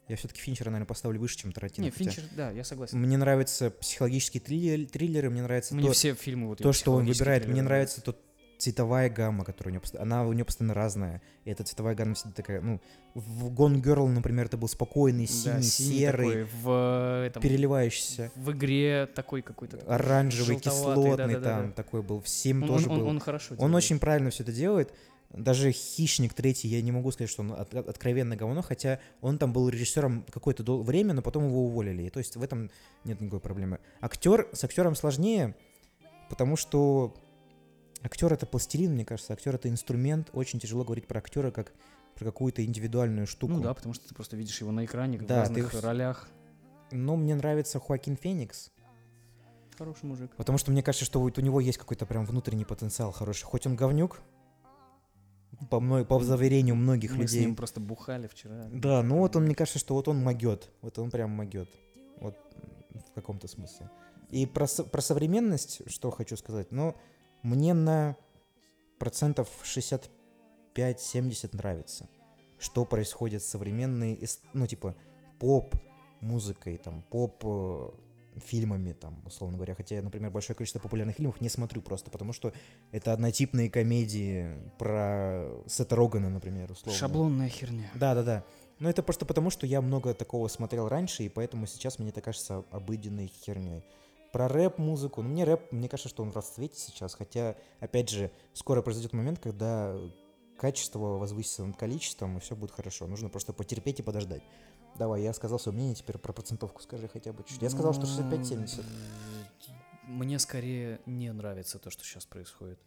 Я все-таки Финчера, наверное, поставлю выше, чем Тарантино. Не, Финчер, да, я согласен. Мне нравятся психологические триллер- триллеры, мне нравится Мне то, все фильмы вот то, что он выбирает. Мне триллеры нравится тот цветовая гамма, которая у него, пост- она у нее постоянно разная. И эта цветовая гамма всегда такая, ну, в Gone Girl, например, это был спокойный, Да, синий, синий серый, такой, в, этом, переливающийся, в игре такой какой-то. такой оранжевый, кислотный да-да-да-да. там такой был. Всем Он, тоже он- был. он хорошо Он очень правильно все это делает. Даже «Хищник» третий, я не могу сказать, что он от- откровенно говно, хотя он там был режиссером какое-то дол- время, но потом его уволили. И то есть в этом нет никакой проблемы. Актер, с актером сложнее, потому что актер это пластилин, мне кажется. Актер это инструмент. Очень тяжело говорить про актера как про какую-то индивидуальную штуку. Ну да, потому что ты просто видишь его на экране в Да, ты разных в- ролях. Но мне нравится Хоакин Феникс, Хороший мужик. потому что мне кажется, что вот у него есть какой-то прям внутренний потенциал хороший. Хоть он говнюк, по, мной, по заверению многих Мы с людей. ним просто бухали вчера. Да, ну вот он, мне кажется, что вот он могет. Вот он прям могет. Вот в каком-то смысле. И про, про современность, что хочу сказать, ну, мне на процентов 65-70 нравится, что происходит с современной, ну, типа, поп-музыкой, там, поп фильмами, там, условно говоря. Хотя я, например, большое количество популярных фильмов не смотрю просто потому, что это однотипные комедии про Сета Рогана, например, условно. Шаблонная херня. Да, да, да. Но это просто потому, что я много такого смотрел раньше, и поэтому сейчас мне это кажется обыденной херней. Про рэп-музыку. Ну, мне рэп, мне кажется, что он в расцвете сейчас, хотя, опять же, скоро произойдет момент, когда качество возвысится над количеством, и все будет хорошо. Нужно просто потерпеть и подождать. Давай, я сказал свое мнение, теперь про процентовку скажи хотя бы чуть. Я сказал, что 65-70. Мне скорее не нравится то, что сейчас происходит.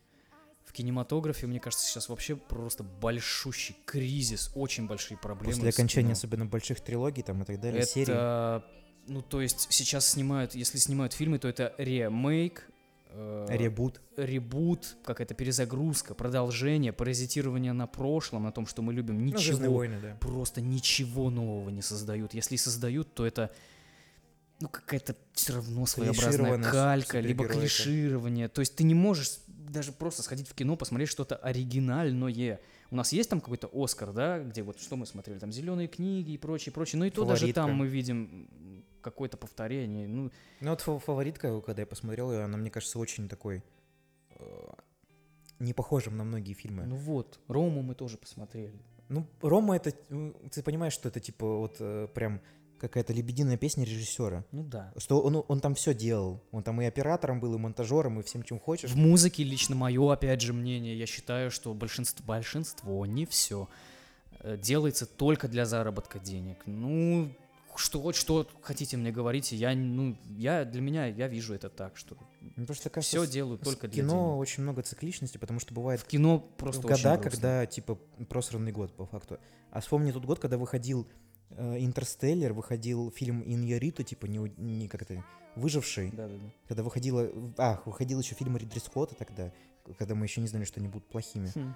В кинематографе, мне кажется, сейчас вообще просто большущий кризис, очень большие проблемы. После окончания особенно больших трилогий там и так далее, серий. Ну, то есть сейчас снимают, если снимают фильмы, то это ремейк, э, Ребут. ребут, какая-то перезагрузка, продолжение, паразитирование на прошлом, на том, что мы любим. Ну, «Звездные Ничего, войны», да. просто ничего нового не создают. Если создают, то это ну какая-то все равно своеобразная калька, либо клиширование. То есть ты не можешь даже просто сходить в кино, посмотреть что-то оригинальное. У нас есть там какой-то Оскар, да, где вот что мы смотрели, там зеленые книги и прочее, прочее. Но и то даже Фаворитка. там мы видим какое-то повторение. Ну, Ну вот фа- фаворитка, когда я посмотрел ее, она, мне кажется, очень такой э, не похожим на многие фильмы. ну вот, Рому мы тоже посмотрели. Ну, Рома это, м, ты понимаешь, что это типа вот э, прям какая-то лебединая песня режиссера. Ну да. Что он, он там все делал. Он там и оператором был, и монтажером, и всем, чем хочешь. В музыке лично мое, опять же, мнение, я считаю, что большинство, большинство не все делается только для заработка денег. Ну, что хоть что хотите мне говорите, я, ну, я, для меня, я вижу это так, что Мне просто кажется, все делают только для кино денег. очень много цикличности, потому что бывает В кино просто года, когда типа просранный год по факту. А вспомни тот год, когда выходил э, Интерстеллар, выходил фильм Иньяриту, типа не, не как это выживший, Да-да-да. когда выходила, а выходил еще фильм Ридли Скотта тогда, когда мы еще не знали, что они будут плохими. Хм.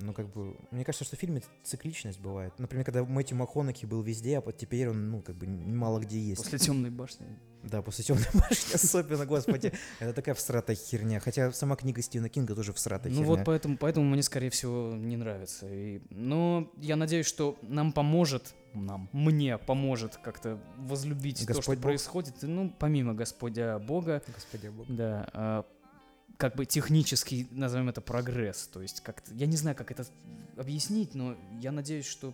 Ну, как бы, мне кажется, что в фильме цикличность бывает. Например, когда Мэтью МакКонахи был везде, а вот теперь он, ну, как бы, мало где есть. После темной башни. Да, после темной башни особенно, господи. Это такая всратая херня. Хотя сама книга Стивена Кинга тоже всратая Ну херня. вот поэтому, поэтому мне, скорее всего, не нравится. И, но я надеюсь, что нам поможет, нам, мне поможет как-то возлюбить то, Господь что Бог. происходит. Ну, помимо Господя Бога, Господи бог. да, а, как бы технический, назовем это, прогресс. То есть как-то, я не знаю, как это объяснить, но я надеюсь, что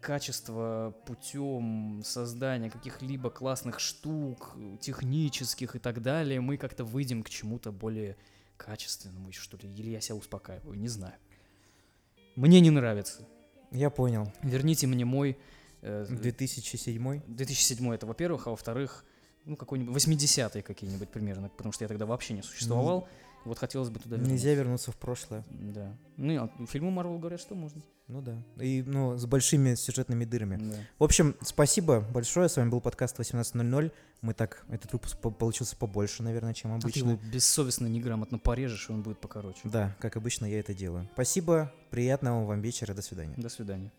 качество путем создания каких-либо классных штук, технических и так далее, мы как-то выйдем к чему-то более качественному, что ли. Или я себя успокаиваю, не знаю. Мне не нравится. Я понял. Верните мне мой... э, 2007 2007 это, во-первых, а во-вторых, ну, какой-нибудь 80-е какие-нибудь примерно, потому что я тогда вообще не существовал. Mm. Вот хотелось бы туда вернуться. Нельзя вернуться в прошлое. Да. Ну, а фильмы Марвел говорят, что можно. Ну да. И, ну, с большими сюжетными дырами. Да. В общем, спасибо большое. С вами был подкаст 18.00. Мы так... Этот выпуск по получился побольше, наверное, чем обычно. А ты его бессовестно, неграмотно порежешь, и он будет покороче. Да, как обычно я это делаю. Спасибо. Приятного вам вечера. До свидания. До свидания.